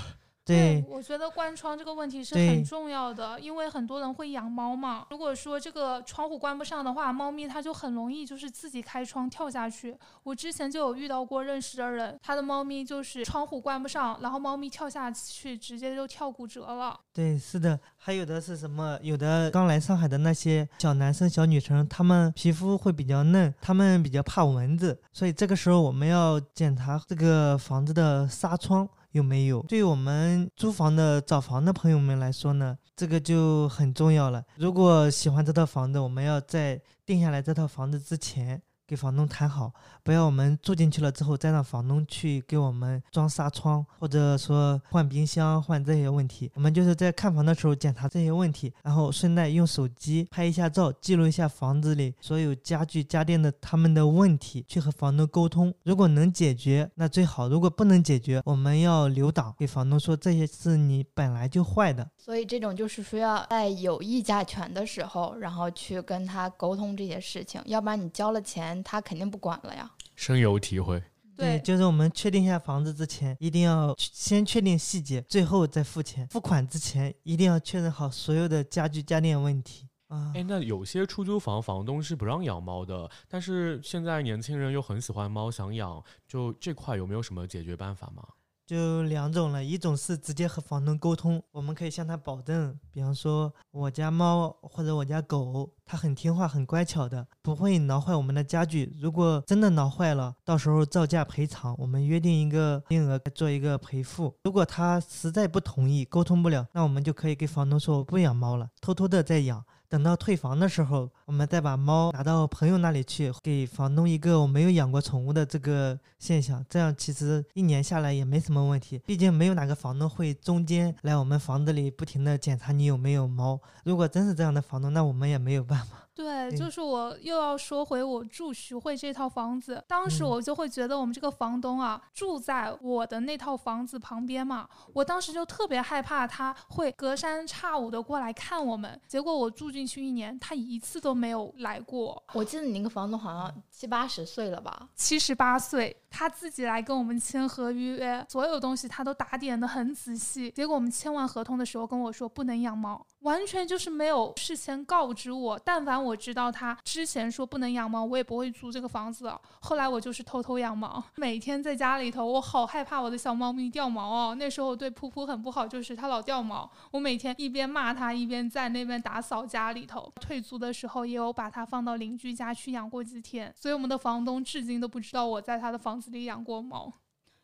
D: 对，
B: 我觉得关窗这个问题是很重要的，因为很多人会养猫嘛。如果说这个窗户关不上的话，猫咪它就很容易就是自己开窗跳下去。我之前就有遇到过认识的人，他的猫咪就是窗户关不上，然后猫咪跳下去直接就跳骨折了。
D: 对，是的，还有的是什么？有的刚来上海的那些小男生、小女生，他们皮肤会比较嫩，他们比较怕蚊子，所以这个时候我们要检查这个房子的纱窗有没有。对我们租房的找房的朋友们来说呢，这个就很重要了。如果喜欢这套房子，我们要在定下来这套房子之前。给房东谈好，不要我们住进去了之后再让房东去给我们装纱窗，或者说换冰箱、换这些问题。我们就是在看房的时候检查这些问题，然后顺带用手机拍一下照，记录一下房子里所有家具家电的他们的问题，去和房东沟通。如果能解决，那最好；如果不能解决，我们要留档给房东说这些是你本来就坏的。
C: 所以这种就是需要在有议价权的时候，然后去跟他沟通这些事情，要不然你交了钱，他肯定不管了呀。
A: 深有体会。
B: 对，
D: 就是我们确定一下房子之前，一定要先确定细节，最后再付钱。付款之前一定要确认好所有的家具家电问题啊。
A: 哎，那有些出租房房东是不让养猫的，但是现在年轻人又很喜欢猫，想养，就这块有没有什么解决办法吗？
D: 就两种了，一种是直接和房东沟通，我们可以向他保证，比方说我家猫或者我家狗，它很听话、很乖巧的，不会挠坏我们的家具。如果真的挠坏了，到时候照价赔偿，我们约定一个金额做一个赔付。如果他实在不同意，沟通不了，那我们就可以给房东说我不养猫了，偷偷的在养。等到退房的时候，我们再把猫拿到朋友那里去，给房东一个我没有养过宠物的这个现象。这样其实一年下来也没什么问题，毕竟没有哪个房东会中间来我们房子里不停的检查你有没有猫。如果真是这样的房东，那我们也没有办法。
B: 对，就是我又要说回我住徐汇这套房子，当时
D: 嗯
B: 我就会觉得我们这个房东啊住在我的那套房子旁边嘛，我当时就特别害怕他会隔三差五的过来看我们，结果我住进去一年，他一次都没有来过。
C: 我记得你那个房东好像七八十岁了吧？
B: 七十八岁，他自己来跟我们签合约，所有东西他都打点的很仔细。结果我们签完合同的时候跟我说不能养猫，完全就是没有事先告知我。但凡我知道他之前说不能养猫，我也不会租这个房子。后来我就是偷偷养猫，每天在家里头，我好害怕我的小猫咪掉毛哦。那时候我对噗噗很不好，就是它老掉毛，我每天一边骂它，一边在那边打扫家里头。退租的时候也有把它放到邻居家去养过几天，所以我们的房东至今都不知道我在他的房子里养过猫。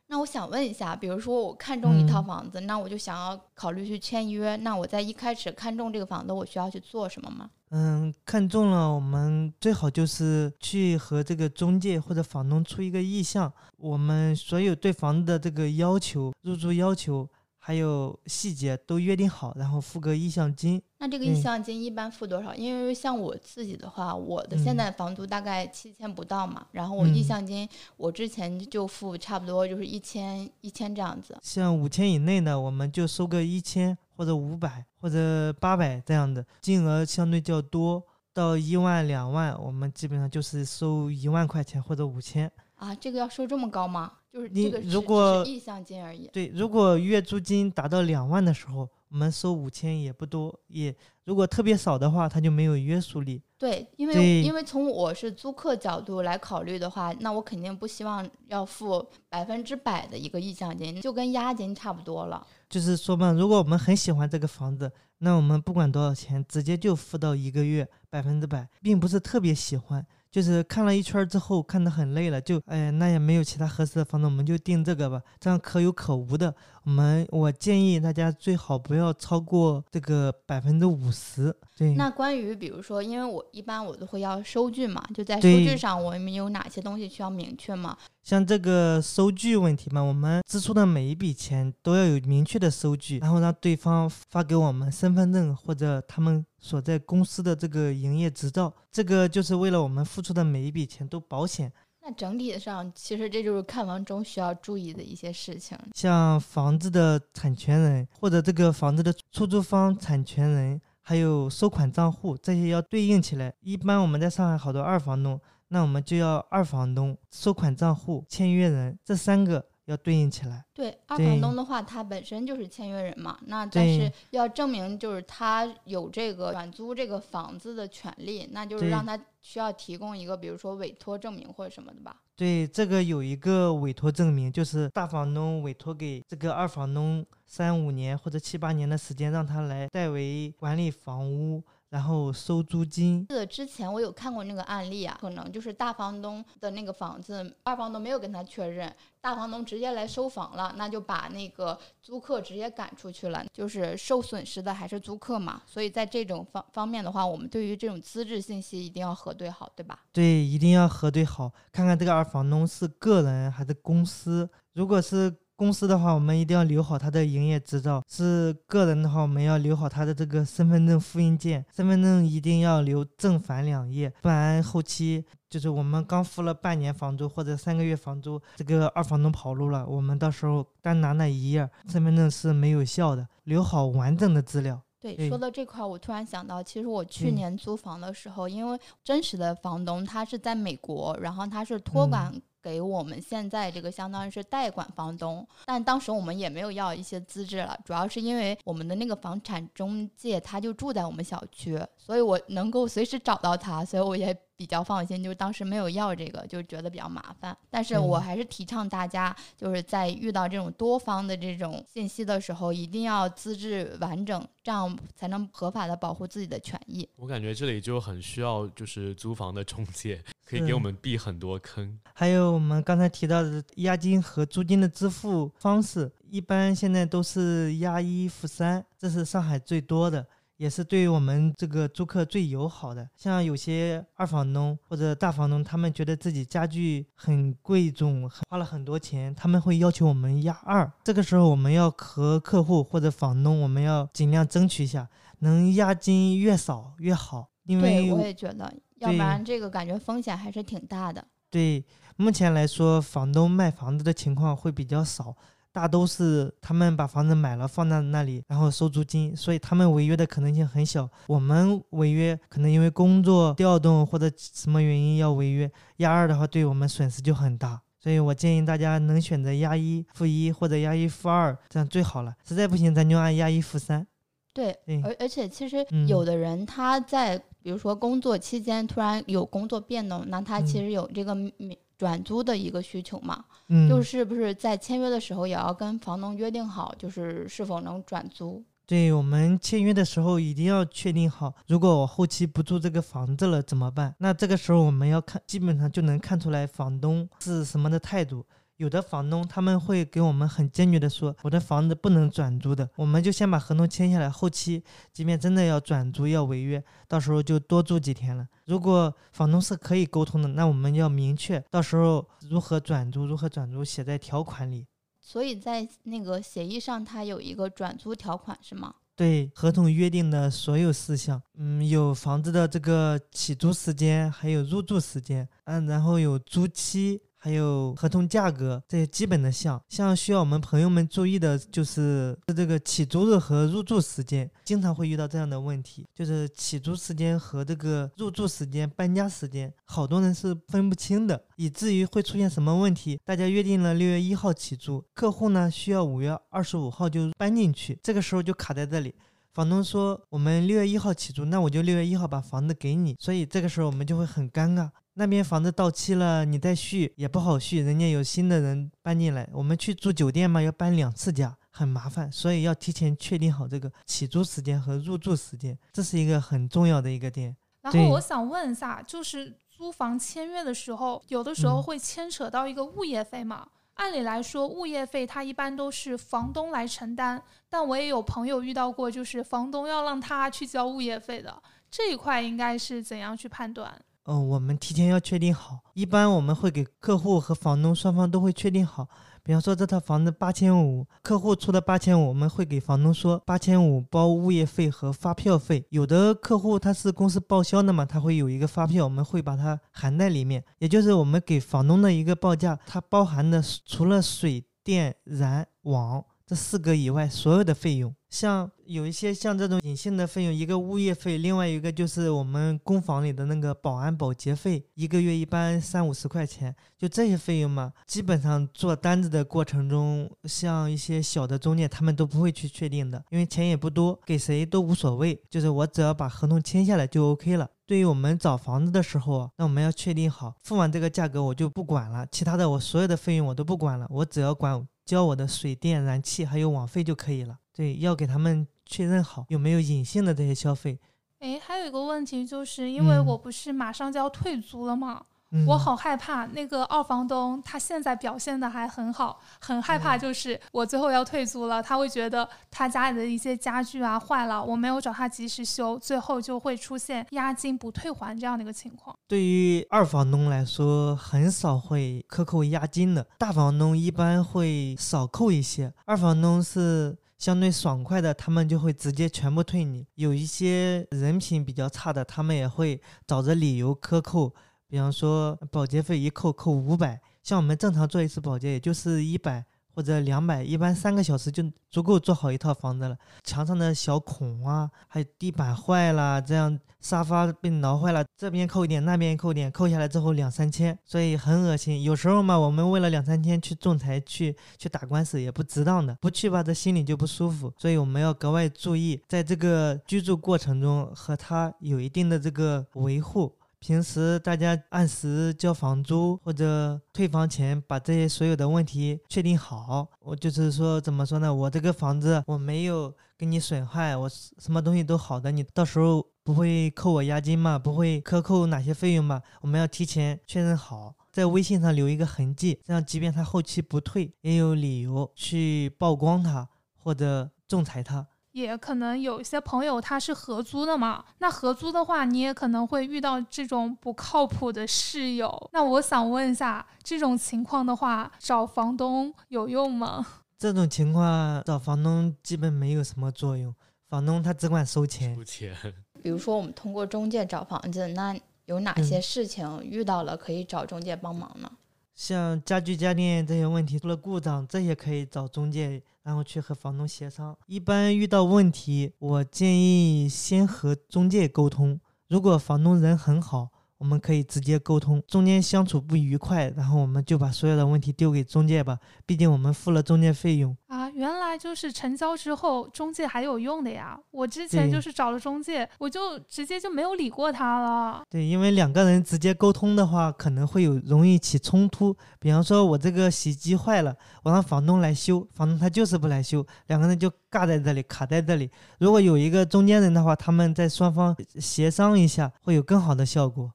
C: 那我想问一下，比如说我看中一套房子，那我就想要考虑去签约，那我在一开始看中这个房子，我需要去做什么吗？
D: 嗯，看中了，我们最好就是去和这个中介或者房东出一个意向，我们所有对房子的这个要求、入住要求。还有细节都约定好，然后付个意向金。
C: 那这个意向金一般付多少？因为像我自己的话，我的现在房租大概七千不到嘛，然后我意向金我之前就付差不多就是一千一千这样子。
D: 像五千以内的，我们就收个一千或者五百或者八百这样的，金额相对较多到一万两万，我们基本上就是收一万块钱或者五千。
C: 啊，这个要收这么高吗？就是
D: 你如果意向金而已。对，如果月租金达到两万的时候，我们收五千也不多。也如果特别少的话，它就没有约束力。
C: 对，因为因为从我是租客角度来考虑的话，那我肯定不希望要付百分之百的一个意向金，就跟押金差不多了。
D: 就是说嘛，如果我们很喜欢这个房子，那我们不管多少钱，直接就付到一个月百分之百，并不是特别喜欢。就是看了一圈之后，看得很累了，就哎，那也没有其他合适的房子，我们就定这个吧，这样可有可无的。我们我建议大家最好不要超过这个百分之五十。对。
C: 那关于比如说，因为我一般我都会要收据嘛，就在收据上我们有哪些东西需要明确吗？
D: 像这个收据问题嘛，我们支出的每一笔钱都要有明确的收据，然后让对方发给我们身份证或者他们所在公司的这个营业执照，这个就是为了我们付出的每一笔钱都保险。
C: 那整体上，其实这就是看房中需要注意的一些事情，
D: 像房子的产权人或者这个房子的出租方产权人，还有收款账户，这些要对应起来。一般我们在上海好多二房东，那我们就要二房东、收款账户、签约人这三个。要对应起来。
C: 对，二房东的话，他本身就是签约人嘛。那但是要证明就是他有这个转租这个房子的权利，那就是让他需要提供一个，比如说委托证明或者什么的吧。
D: 对，这个有一个委托证明，就是大房东委托给这个二房东三五年或者七八年的时间，让他来代为管理房屋。然后收租金。
C: 这个之前我有看过那个案例啊，可能就是大房东的那个房子，二房东没有跟他确认，大房东直接来收房了，那就把那个租客直接赶出去了，就是受损失的还是租客嘛。所以在这种方方面的话，我们对于这种资质信息一定要核对好，对吧？
D: 对，一定要核对好，看看这个二房东是个人还是公司。如果是公司的话，我们一定要留好他的营业执照；是个人的话，我们要留好他的这个身份证复印件。身份证一定要留正反两页，不然后期就是我们刚付了半年房租或者三个月房租，这个二房东跑路了，我们到时候单拿那一页身份证是没有效的。留好完整的资料。
C: 对，说到这块，我突然想到，其实我去年租房的时候，因为真实的房东他是在美国，然后他是托管。给我们现在这个相当于是代管房东，但当时我们也没有要一些资质了，主要是因为我们的那个房产中介他就住在我们小区，所以我能够随时找到他，所以我也。比较放心，就是当时没有要这个，就觉得比较麻烦。但是我还是提倡大家，就是在遇到这种多方的这种信息的时候，一定要资质完整，这样才能合法的保护自己的权益。
A: 我感觉这里就很需要，就是租房的中介可以给我们避很多坑。
D: 还有我们刚才提到的押金和租金的支付方式，一般现在都是押一付三，这是上海最多的。也是对于我们这个租客最友好的。像有些二房东或者大房东，他们觉得自己家具很贵重，花了很多钱，他们会要求我们押二。这个时候，我们要和客户或者房东，我们要尽量争取一下，能押金越少越好。因为
C: 我也觉得，要不然这个感觉风险还是挺大的。
D: 对，目前来说，房东卖房子的情况会比较少。大都是他们把房子买了放在那里，然后收租金，所以他们违约的可能性很小。我们违约可能因为工作调动或者什么原因要违约，押二的话对我们损失就很大。所以我建议大家能选择押一付一或者押一付二，这样最好了。实在不行，咱就按押一付三。
C: 对，而而且其实
D: 嗯
C: 有的人他在比如说工作期间突然有工作变动，那他其
D: 嗯
C: 实有这个免转租的一个需求嘛，
D: 嗯，
C: 就是不是在签约的时候也要跟房东约定好，就是是否能转租。
D: 对我们签约的时候一定要确定好，如果我后期不住这个房子了怎么办？那这个时候我们要看，基本上就能看出来房东是什么的态度。有的房东他们会给我们很坚决的说，我的房子不能转租的，我们就先把合同签下来，后期即便真的要转租要违约，到时候就多住几天了。如果房东是可以沟通的，那我们要明确到时候如何转租，如何转租写在条款里。
C: 所以在那个协议上，它有一个转租条款是吗？
D: 对合同约定的所有事项，嗯，有房子的这个起租时间，还有入住时间，嗯，然后有租期，还有合同价格这些基本的项。像需要我们朋友们注意的就是这个起租日和入住时间，经常会遇到这样的问题，就是起租时间和这个入住时间、搬家时间，好多人是分不清的，以至于会出现什么问题？大家约定了六月一号起租，客户呢需要五月二十五号就搬进去，这个时候就卡在这里。房东说我们六月一号起租，那我就六月一号把房子给你，所以这个时候我们就会很尴尬。那边房子到期了，你再续也不好续，人家有新的人搬进来，我们去住酒店嘛，要搬两次家，很麻烦，所以要提前确定好这个起租时间和入住时间，这是一个很重要的一个点。
B: 然后我想问一下，就是租房签约的时候，有的时候
D: 嗯
B: 会牵扯到一个物业费嘛？按理来说，物业费它一般都是房东来承担，但我也有朋友遇到过，就是房东要让他去交物业费的，这一块应该是怎样去判断？
D: 嗯、我们提前要确定好，一般我们会给客户和房东双方都会确定好。比方说这套房子八千五，客户出的八千五，我们会给房东说八千五包物业费和发票费。有的客户他是公司报销的嘛，他会有一个发票，我们会把它含在里面，也就是我们给房东的一个报价，它包含的除了水电燃网这四个以外，所有的费用，像有一些像这种隐性的费用，一个物业费，另外一个就是我们公房里的那个保安保洁费，一个月一般三五十块钱，就这些费用嘛，基本上做单子的过程中，像一些小的中介，他们都不会去确定的，因为钱也不多，给谁都无所谓，就是我只要把合同签下来就 OK 了。对于我们找房子的时候，那我们要确定好，付完这个价格我就不管了，其他的我所有的费用我都不管了，我只要管交我的水电、燃气还有网费就可以了。对，要给他们确认好有没有隐性的这些消费。
B: 诶，还有一个问题就是，因为
D: 嗯
B: 我不是马上就要退租了嘛，
D: 嗯、
B: 我好害怕那个二房东他现在表现的还很好，很害怕就是我最后要退租了，他会觉得他家里的一些家具啊坏了，我没有找他及时修，最后就会出现押金不退还这样的一个情况。
D: 对于二房东来说，很少会克扣押金的，大房东一般会少扣一些。二房东是相对爽快的，他们就会直接全部退你。有一些人品比较差的，他们也会找着理由克扣，比方说保洁费一扣扣五百，像我们正常做一次保洁也就是一百。或者两百，一般三个小时就足够做好一套房子了。墙上的小孔啊，还有地板坏了，这样沙发被挠坏了，这边扣一点，那边扣一点，扣下来之后两三千，所以很恶心。有时候嘛，我们为了两三千去仲裁去去打官司也不值当的，不去吧，这心里就不舒服。所以我们要格外注意，在这个居住过程中和他有一定的这个维护。平时大家按时交房租或者退房前，把这些所有的问题确定好。我就是说，怎么说呢？我这个房子我没有给你损坏，我什么东西都好的，你到时候不会扣我押金吗？不会克扣哪些费用吗？我们要提前确认好，在微信上留一个痕迹，这样即便他后期不退，也有理由去曝光他或者仲裁他。
B: 也可能有一些朋友他是合租的嘛，那合租的话，你也可能会遇到这种不靠谱的室友。那我想问一下，这种情况的话，找房东有用吗？
D: 这种情况找房东基本没有什么作用，房东他只管收钱。
A: 收钱。
C: 比如说我们通过中介找房子，那有哪些事情遇到了可以找中介帮忙呢？
D: 像家具家电这些问题出了故障，这些可以找中介，然后去和房东协商。一般遇到问题，我建议先和中介沟通。如果房东人很好，我我们可以直接沟通。中间相处不愉快，然后我们就把所有的问题丢给中介吧，毕竟我们付了中介费用。
B: 啊，原来就是成交之后中介还有用的呀！我之前就是找了中介，我就直接就没有理过他了。
D: 对，因为两个人直接沟通的话，可能会有容易起冲突。比方说，我这个洗衣机坏了，我让房东来修，房东他就是不来修，两个人就尬在这里，卡在这里。如果有一个中间人的话，他们在双方协商一下，会有更好的效果。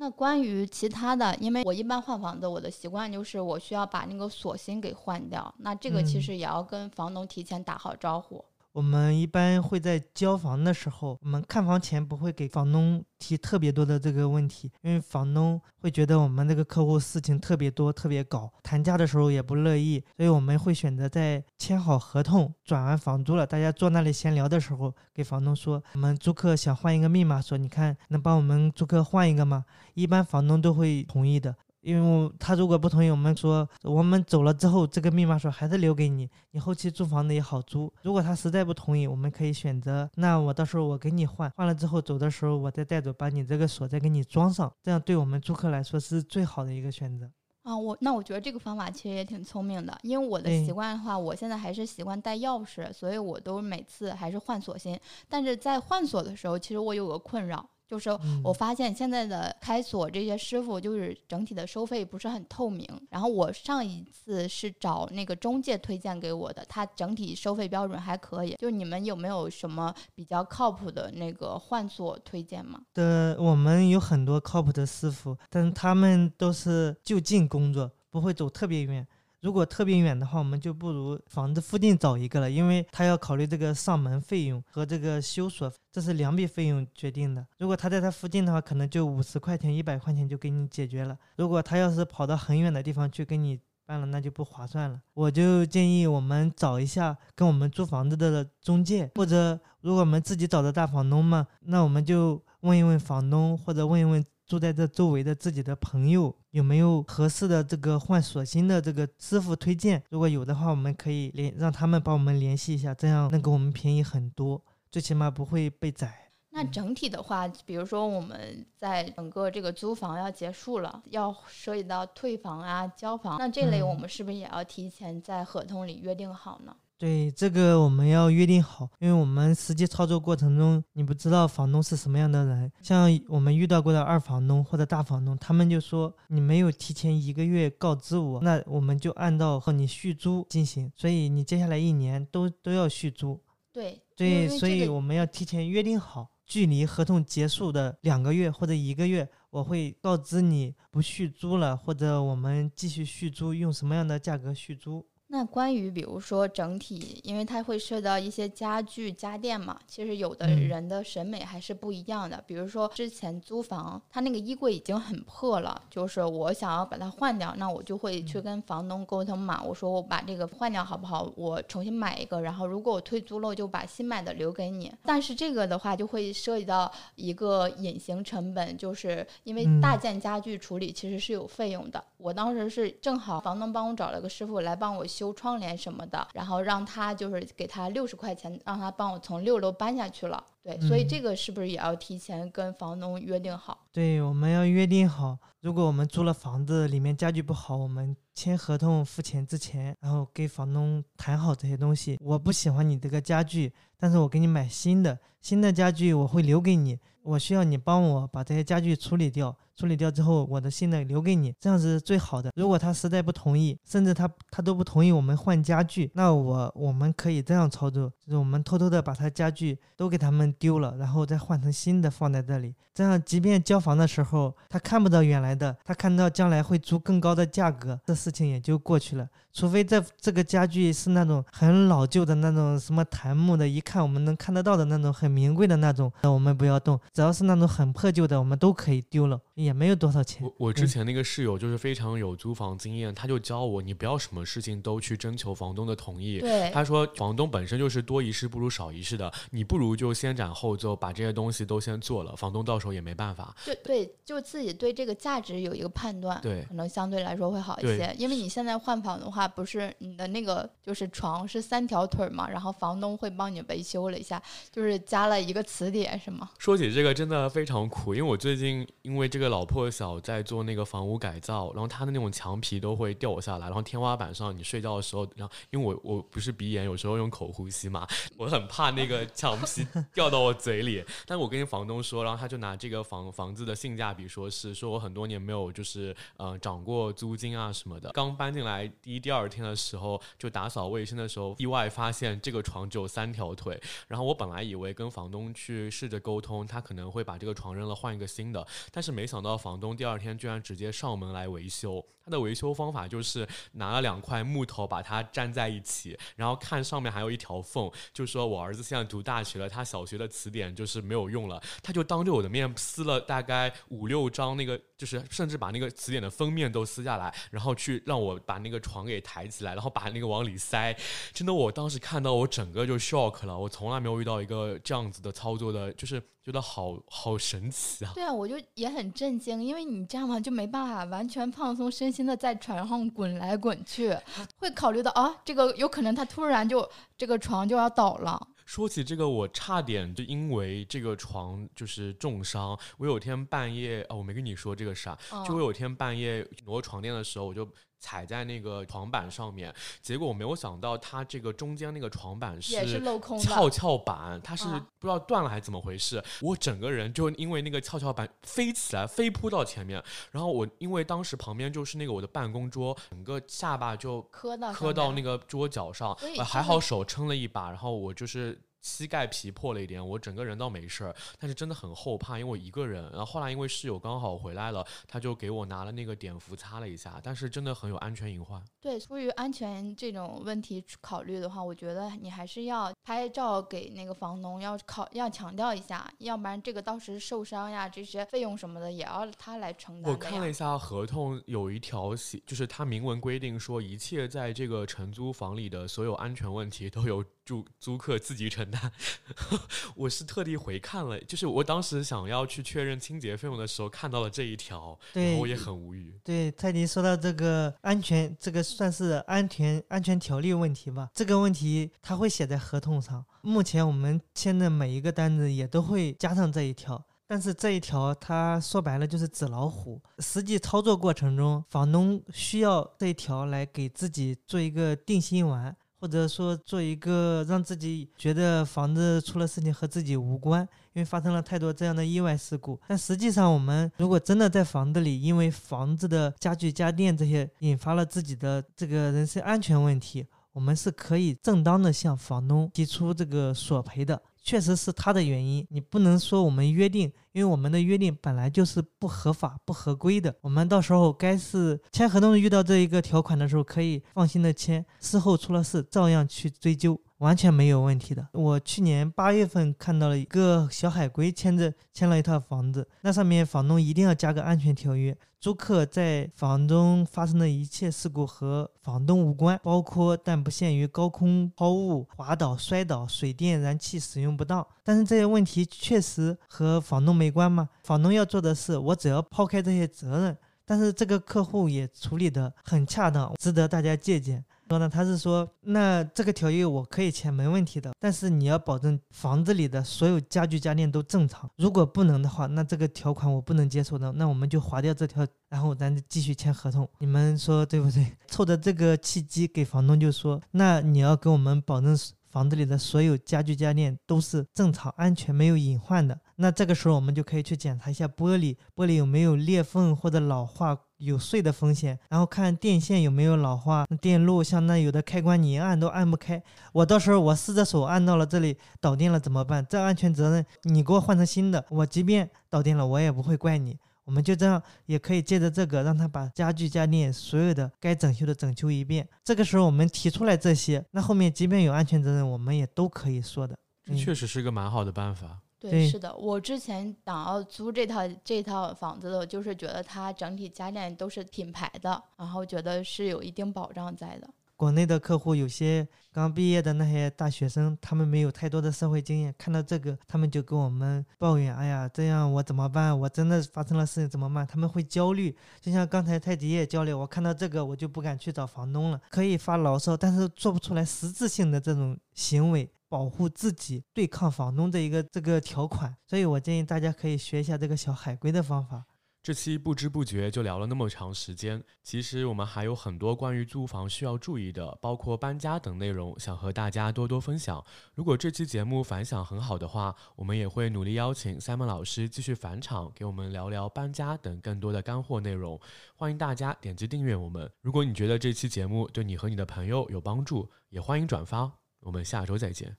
C: 那关于其他的，因为我一般换房子，我的习惯就是我需要把那个锁芯给换掉。那这个其实也要跟房东提前打好招呼。
D: 我们一般会在交房的时候，我们看房前不会给房东提特别多的这个问题，因为房东会觉得我们这个客户事情特别多、特别搞，谈价的时候也不乐意，所以我们会选择在签好合同、转完房租了，大家坐那里闲聊的时候，给房东说，我们租客想换一个密码锁，你看能帮我们租客换一个吗？一般房东都会同意的。因为他如果不同意，我们说我们走了之后，这个密码锁还是留给你，你后期租房子也好租。如果他实在不同意，我们可以选择，那我到时候我给你换，换了之后走的时候我再带走，把你这个锁再给你装上，这样对我们租客来说是最好的一个选择。
C: 啊，我那我觉得这个方法其实也挺聪明的，因为我的习惯的话，我现在还是习惯带钥匙，所以我都每次还是换锁芯。但是在换锁的时候，其实我有个困扰。就是我发现现在的开锁这些师傅，就是整体的收费不是很透明。然后我上一次是找那个中介推荐给我的，他整体收费标准还可以。就你们有没有什么比较靠谱的那个换锁推荐吗？
D: 的，我们有很多靠谱的师傅，但他们都是就近工作，不会走特别远。如果特别远的话，我们就不如房子附近找一个了，因为他要考虑这个上门费用和这个修锁，这是两笔费用决定的。如果他在他附近的话，可能就五十块钱、一百块钱就给你解决了。如果他要是跑到很远的地方去给你办了，那就不划算了。我就建议我们找一下跟我们租房子的中介，或者如果我们自己找的大房东嘛，那我们就问一问房东，或者问一问。住在这周围的自己的朋友有没有合适的这个换锁芯的这个师傅推荐？如果有的话，我们可以联让他们帮我们联系一下，这样能给我们便宜很多，最起码不会被宰。
C: 那整体的话，比如说我们在整个这个租房要结束了，要涉及到退房啊、交房，那这类我们是不是也要提前在合同里约定好呢？
D: 对这个我们要约定好，因为我们实际操作过程中，你不知道房东是什么样的人。像我们遇到过的二房东或者大房东，他们就说你没有提前一个月告知我，那我们就按照和你续租进行，所以你接下来一年都都要续租。
C: 对
D: 对，所以我们要提前约定好，距离合同结束的两个月或者一个月，我会告知你不续租了，或者我们继续续租，用什么样的价格续租。
C: 那关于比如说整体，因为它会涉及到一些家具家电嘛，其实有的人的审美还是不一样的。比如说之前租房，他那个衣柜已经很破了，就是我想要把它换掉，那我就会去跟房东沟通嘛，我说我把这个换掉好不好？我重新买一个，然后如果我退租了，我就把新买的留给你。但是这个的话就会涉及到一个隐形成本，就是因为大件家具处理其实是有费用的。我当时是正好房东帮我找了个师傅来帮我。修窗帘什么的，然后让他就是给他六十块钱，让他帮我从六楼搬下去了。对，所以这个是不是也要提前跟房东约定好？
D: 对，我们要约定好。如果我们租了房子，里面家具不好，我们签合同付钱之前，然后跟房东谈好这些东西。我不喜欢你这个家具，但是我给你买新的，新的家具我会留给你。我需要你帮我把这些家具处理掉。处理掉之后，我的新的留给你，这样是最好的。如果他实在不同意，甚至他他都不同意我们换家具，那我我们可以这样操作，就是我们偷偷的把他家具都给他们丢了，然后再换成新的放在这里。这样，即便交房的时候他看不到原来的，他看到将来会租更高的价格，这事情也就过去了。除非这这个家具是那种很老旧的那种什么檀木的，一看我们能看得到的那种很名贵的那种，那我们不要动。只要是那种很破旧的，我们都可以丢了。也没有多少钱。
A: 我我之前那个室友就是非常有租房经验，他就教我，你不要什么事情都去征求房东的同意。
C: 对，
A: 他说房东本身就是多一事不如少一事的，你不如就先斩后奏，把这些东西都先做了，房东到时候也没办法。
C: 对对，就自己对这个价值有一个判断，
A: 对，
C: 可能相对来说会好一些。因为你现在换房的话，不是你的那个就是床是三条腿嘛，然后房东会帮你维修了一下，就是加了一个磁铁，是吗？
A: 说起这个真的非常苦，因为我最近因为这个。老破小在做那个房屋改造，然后它的那种墙皮都会掉下来，然后天花板上你睡觉的时候，然后因为我我不是鼻炎，有时候用口呼吸嘛，我很怕那个墙皮掉到我嘴里。但我跟房东说，然后他就拿这个房房子的性价比说是说我很多年没有就是呃涨过租金啊什么的。刚搬进来第一第二天的时候，就打扫卫生的时候，意外发现这个床只有三条腿。然后我本来以为跟房东去试着沟通，他可能会把这个床扔了换一个新的，但是没想等到房东第二天居然直接上门来维修。的维修方法就是拿了两块木头把它粘在一起，然后看上面还有一条缝，就说我儿子现在读大学了，他小学的词典就是没有用了，他就当着我的面撕了大概五六张那个，就是甚至把那个词典的封面都撕下来，然后去让我把那个床给抬起来，然后把那个往里塞。真的，我当时看到我整个就 shock 了，我从来没有遇到一个这样子的操作的，就是觉得好好神奇啊！
C: 对啊，我就也很震惊，因为你这样嘛就没办法完全放松身心的在床上滚来滚去，会考虑到啊，这个有可能他突然就这个床就要倒了。
A: 说起这个，我差点就因为这个床就是重伤。我有天半夜哦，我没跟你说这个事儿，就我有天半夜挪床垫的时候，我就。踩在那个床板上面，结果我没有想到，它这个中间那个床板是跷跷板，它是不知道断了还是怎么回事。我整个人就因为那个跷跷板飞起来，飞扑到前面，然后我因为当时旁边就是那个我的办公桌，整个下巴就
C: 磕到
A: 磕到那个桌角上，还好手撑了一把，然后我就是。膝盖皮破了一点，我整个人倒没事儿，但是真的很后怕，因为我一个人。然后后来因为室友刚好回来了，他就给我拿了那个碘伏擦了一下，但是真的很有安全隐患。
C: 对，出于安全这种问题考虑的话，我觉得你还是要拍照给那个房东，要考要强调一下，要不然这个到时受伤呀，这些费用什么的也要他来承担。
A: 我看了一下合同，有一条写，就是他明文规定说，一切在这个承租房里的所有安全问题都有。租租客自己承担，我是特地回看了，就是我当时想要去确认清洁费用的时候看到了这一条，
D: 然后，
A: 我也很无语。
D: 对，泰迪说到这个安全，这个算是安全安全条例问题吧？这个问题他会写在合同上。目前我们签的每一个单子也都会加上这一条，但是这一条它说白了就是纸老虎。实际操作过程中，房东需要这一条来给自己做一个定心丸。或者说做一个让自己觉得房子出了事情和自己无关，因为发生了太多这样的意外事故。但实际上，我们如果真的在房子里，因为房子的家具家电这些引发了自己的这个人身安全问题，我们是可以正当的向房东提出这个索赔的。确实是他的原因，你不能说我们约定，因为我们的约定本来就是不合法、不合规的。我们到时候该是签合同遇到这一个条款的时候，可以放心的签，事后出了事照样去追究。完全没有问题的。我去年八月份看到了一个小海龟签着签了一套房子，那上面房东一定要加个安全条约，租客在房中发生的一切事故和房东无关，包括但不限于高空抛物、滑倒、摔倒、水电燃气使用不当。但是这些问题确实和房东没关吗？房东要做的是，我只要抛开这些责任。但是这个客户也处理得很恰当，值得大家借鉴。说呢，他是说，那这个条约我可以签，没问题的。但是你要保证房子里的所有家具家电都正常。如果不能的话，那这个条款我不能接受的。那我们就划掉这条，然后咱继续签合同。你们说对不对？凑着这个契机给房东就说，那你要给我们保证房子里的所有家具家电都是正常、安全、没有隐患的。那这个时候我们就可以去检查一下玻璃，玻璃有没有裂缝或者老化。有碎的风险，然后看电线有没有老化，电路像那有的开关你按都按不开，我到时候我试着手按到了这里导电了怎么办？这安全责任你给我换成新的，我即便导电了我也不会怪你。我们就这样也可以借着这个让他把家具家电所有的该整修的整修一遍。这个时候我们提出来这些，那后面即便有安全责任，我们也都可以说的。
A: 这确实是个蛮好的办法。
C: 对，是的，我之前想要租这套这套房子的，就是觉得它整体家电都是品牌的，然后觉得是有一定保障在的。
D: 国内的客户有些刚毕业的那些大学生，他们没有太多的社会经验，看到这个，他们就跟我们抱怨：“哎呀，这样我怎么办？我真的发生了事情怎么办？”他们会焦虑，就像刚才泰迪也焦虑，我看到这个我就不敢去找房东了。可以发牢骚，但是做不出来实质性的这种行为。保护自己，对抗房东的一个这个条款，所以我建议大家可以学一下这个小海龟的方法。
A: 这期不知不觉就聊了那么长时间，其实我们还有很多关于租房需要注意的，包括搬家等内容，想和大家多多分享。如果这期节目反响很好的话，我们也会努力邀请 Simon 老师继续返场，给我们聊聊搬家等更多的干货内容。欢迎大家点击订阅我们。如果你觉得这期节目对你和你的朋友有帮助，也欢迎转发。我们下周再见。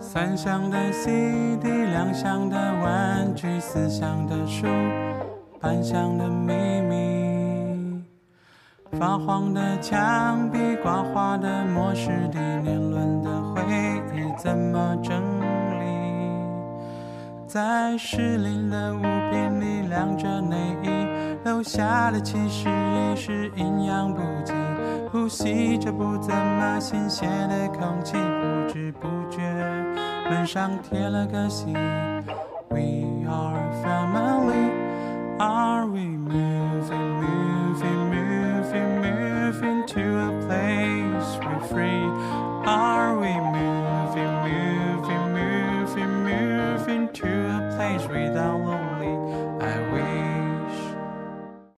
E: 三箱的 CD，两箱的玩具，四箱的书，半箱的秘密。发黄的墙壁，刮花的磨石地，年轮的回忆怎么整理？在失灵的物品里晾着内衣，留下的其实已是营养不济。呼吸着不怎么新鲜的空气，不知不觉。门上贴了个信，We are family. Are